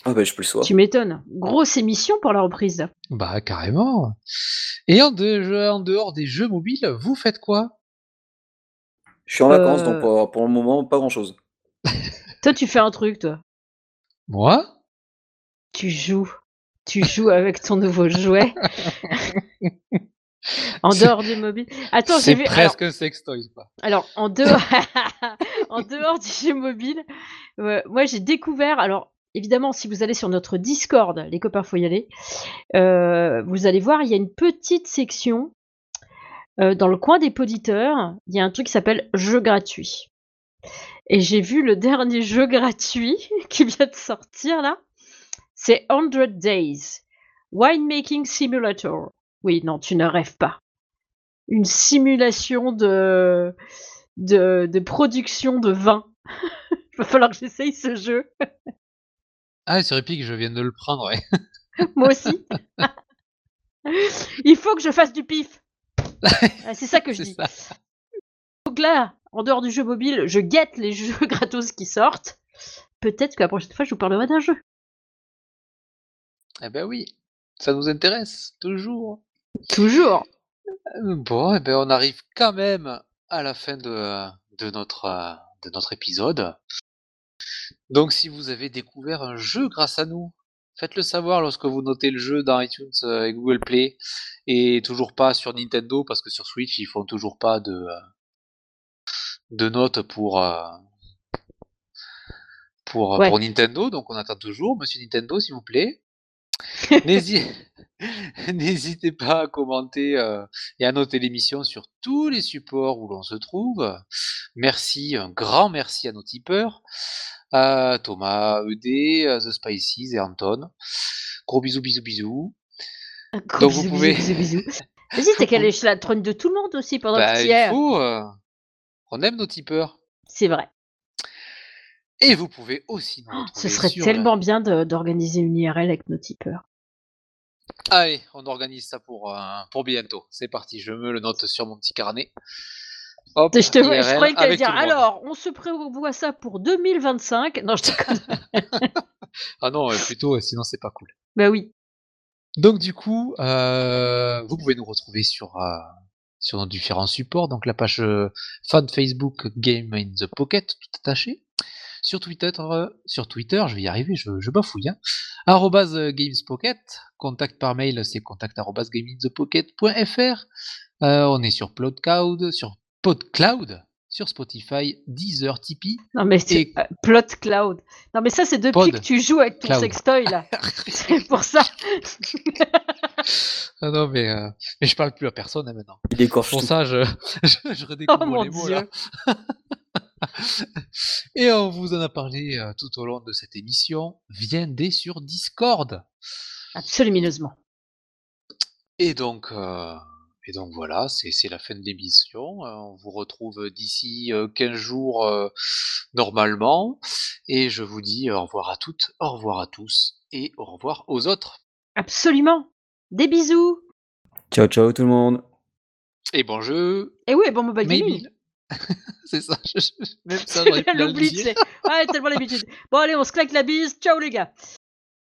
Ah ben je plus sois. Tu m'étonnes. Grosse émission pour la reprise. Bah, carrément. Et en, de- en dehors des jeux mobiles, vous faites quoi? Je suis en vacances Euh. donc pour, pour le moment pas grand chose. *laughs* Toi, tu fais un truc, toi. Moi? Tu joues. Tu joues avec ton nouveau jouet. *laughs* *laughs* en dehors du mobile. Attends, j'ai C'est vu. alors- presque. Alors, en dehors, *laughs* en dehors du jeu mobile, euh, moi j'ai découvert. Alors, évidemment, si vous allez sur notre Discord, les copains, faut y aller. euh, vous allez voir, il y a une petite section euh, dans le coin des poditeurs. Il y a un truc qui s'appelle jeux gratuits. Et j'ai vu le dernier jeu gratuit *laughs* qui vient de sortir là. C'est 100 Days Winemaking Simulator. Oui, non, tu ne rêves pas. Une simulation de, de, de production de vin. Il *laughs* va falloir que j'essaye ce jeu. Ah, c'est épique, je viens de le prendre, ouais. *laughs* Moi aussi. *laughs* Il faut que je fasse du pif. Ah, C'est ça que je dis. ça. Donc là, en dehors du jeu mobile, je guette les jeux gratos qui sortent. Peut-être que la prochaine fois, je vous parlerai d'un jeu. Eh ben oui, ça nous intéresse, toujours. Toujours. Euh, Bon, eh ben on arrive quand même à la fin de, de, notre, de notre épisode. Donc si vous avez découvert un jeu grâce à nous, faites-le savoir lorsque vous notez le jeu dans iTunes euh, et Google Play et toujours pas sur Nintendo parce que sur Switch ils font toujours pas de, de notes pour, euh, pour, Ouais. pour Nintendo, donc on attend toujours, monsieur Nintendo s'il vous plaît. N'hési- *laughs* N'hésitez pas à commenter euh, et à noter l'émission sur tous les supports où l'on se trouve. Merci, un grand merci à nos tipeurs, à Thomas, ED, à The Spices et Anton. Gros bisous, bisous, bisous. Gros Donc vous bisous, pouvez- bisous, bisous, bisous. *laughs* Vas-y, t'as qu'à la trône de tout le monde aussi pendant Bah, tu y il faut. euh, on aime nos tipeurs. C'est vrai. Et vous pouvez aussi nous retrouver ce serait sur la- tellement bien de- d'organiser une IRL avec nos tipeurs. Allez, on organise ça pour, euh, pour bientôt. C'est parti, je me le note sur mon petit carnet. Hop, Je, te, je IRL croyais que t'allais avec dire, alors, on se prévoit ça pour 2025. Non, je te *laughs* Ah non, euh, plutôt, euh, sinon c'est pas cool. Bah oui. Donc du coup, euh, vous pouvez nous retrouver sur, euh, sur nos différents supports. Donc la page euh, fan Facebook Game in the Pocket, tout attaché. Sur Twitter, euh, sur Twitter, je vais y arriver, je, je bafouille. Hein. Arrobase, euh, Gamespocket. Contact par mail, c'est contact gameinthepocket.fr. Euh, on est sur PodCloud, sur PodCloud, sur Spotify, Deezer, Tipeee. Non, mais c'est Et- euh, Plot Cloud. Non, mais ça, c'est depuis Pod que tu joues avec ton Cloud. sextoy, là. *laughs* c'est pour ça. Ah non, mais, euh, mais je parle plus à personne hein, maintenant. Il écorche Pour tout. ça, je, *laughs* je, je redécouvre Oh mon les mots Dieu. là. *laughs* *laughs* Et on vous en a parlé euh, tout au long de cette émission. Viendez sur Discord. Absolument. Et donc, euh, et donc voilà, c'est c'est la fin de l'émission. Euh, on vous retrouve d'ici euh, 15 jours euh, normalement. Et je vous dis au revoir à toutes, au revoir à tous et au revoir aux autres. Absolument. Des bisous. Ciao, ciao tout le monde. Et bon jeu, Et oui, bon mobile gaming. *laughs* c'est ça, je- je- même ça, j'aurais *laughs* pu L'oubli, le tu dire. sais. Ouais, tellement l'habitude. Bon, allez, on se claque la bise. Ciao, les gars.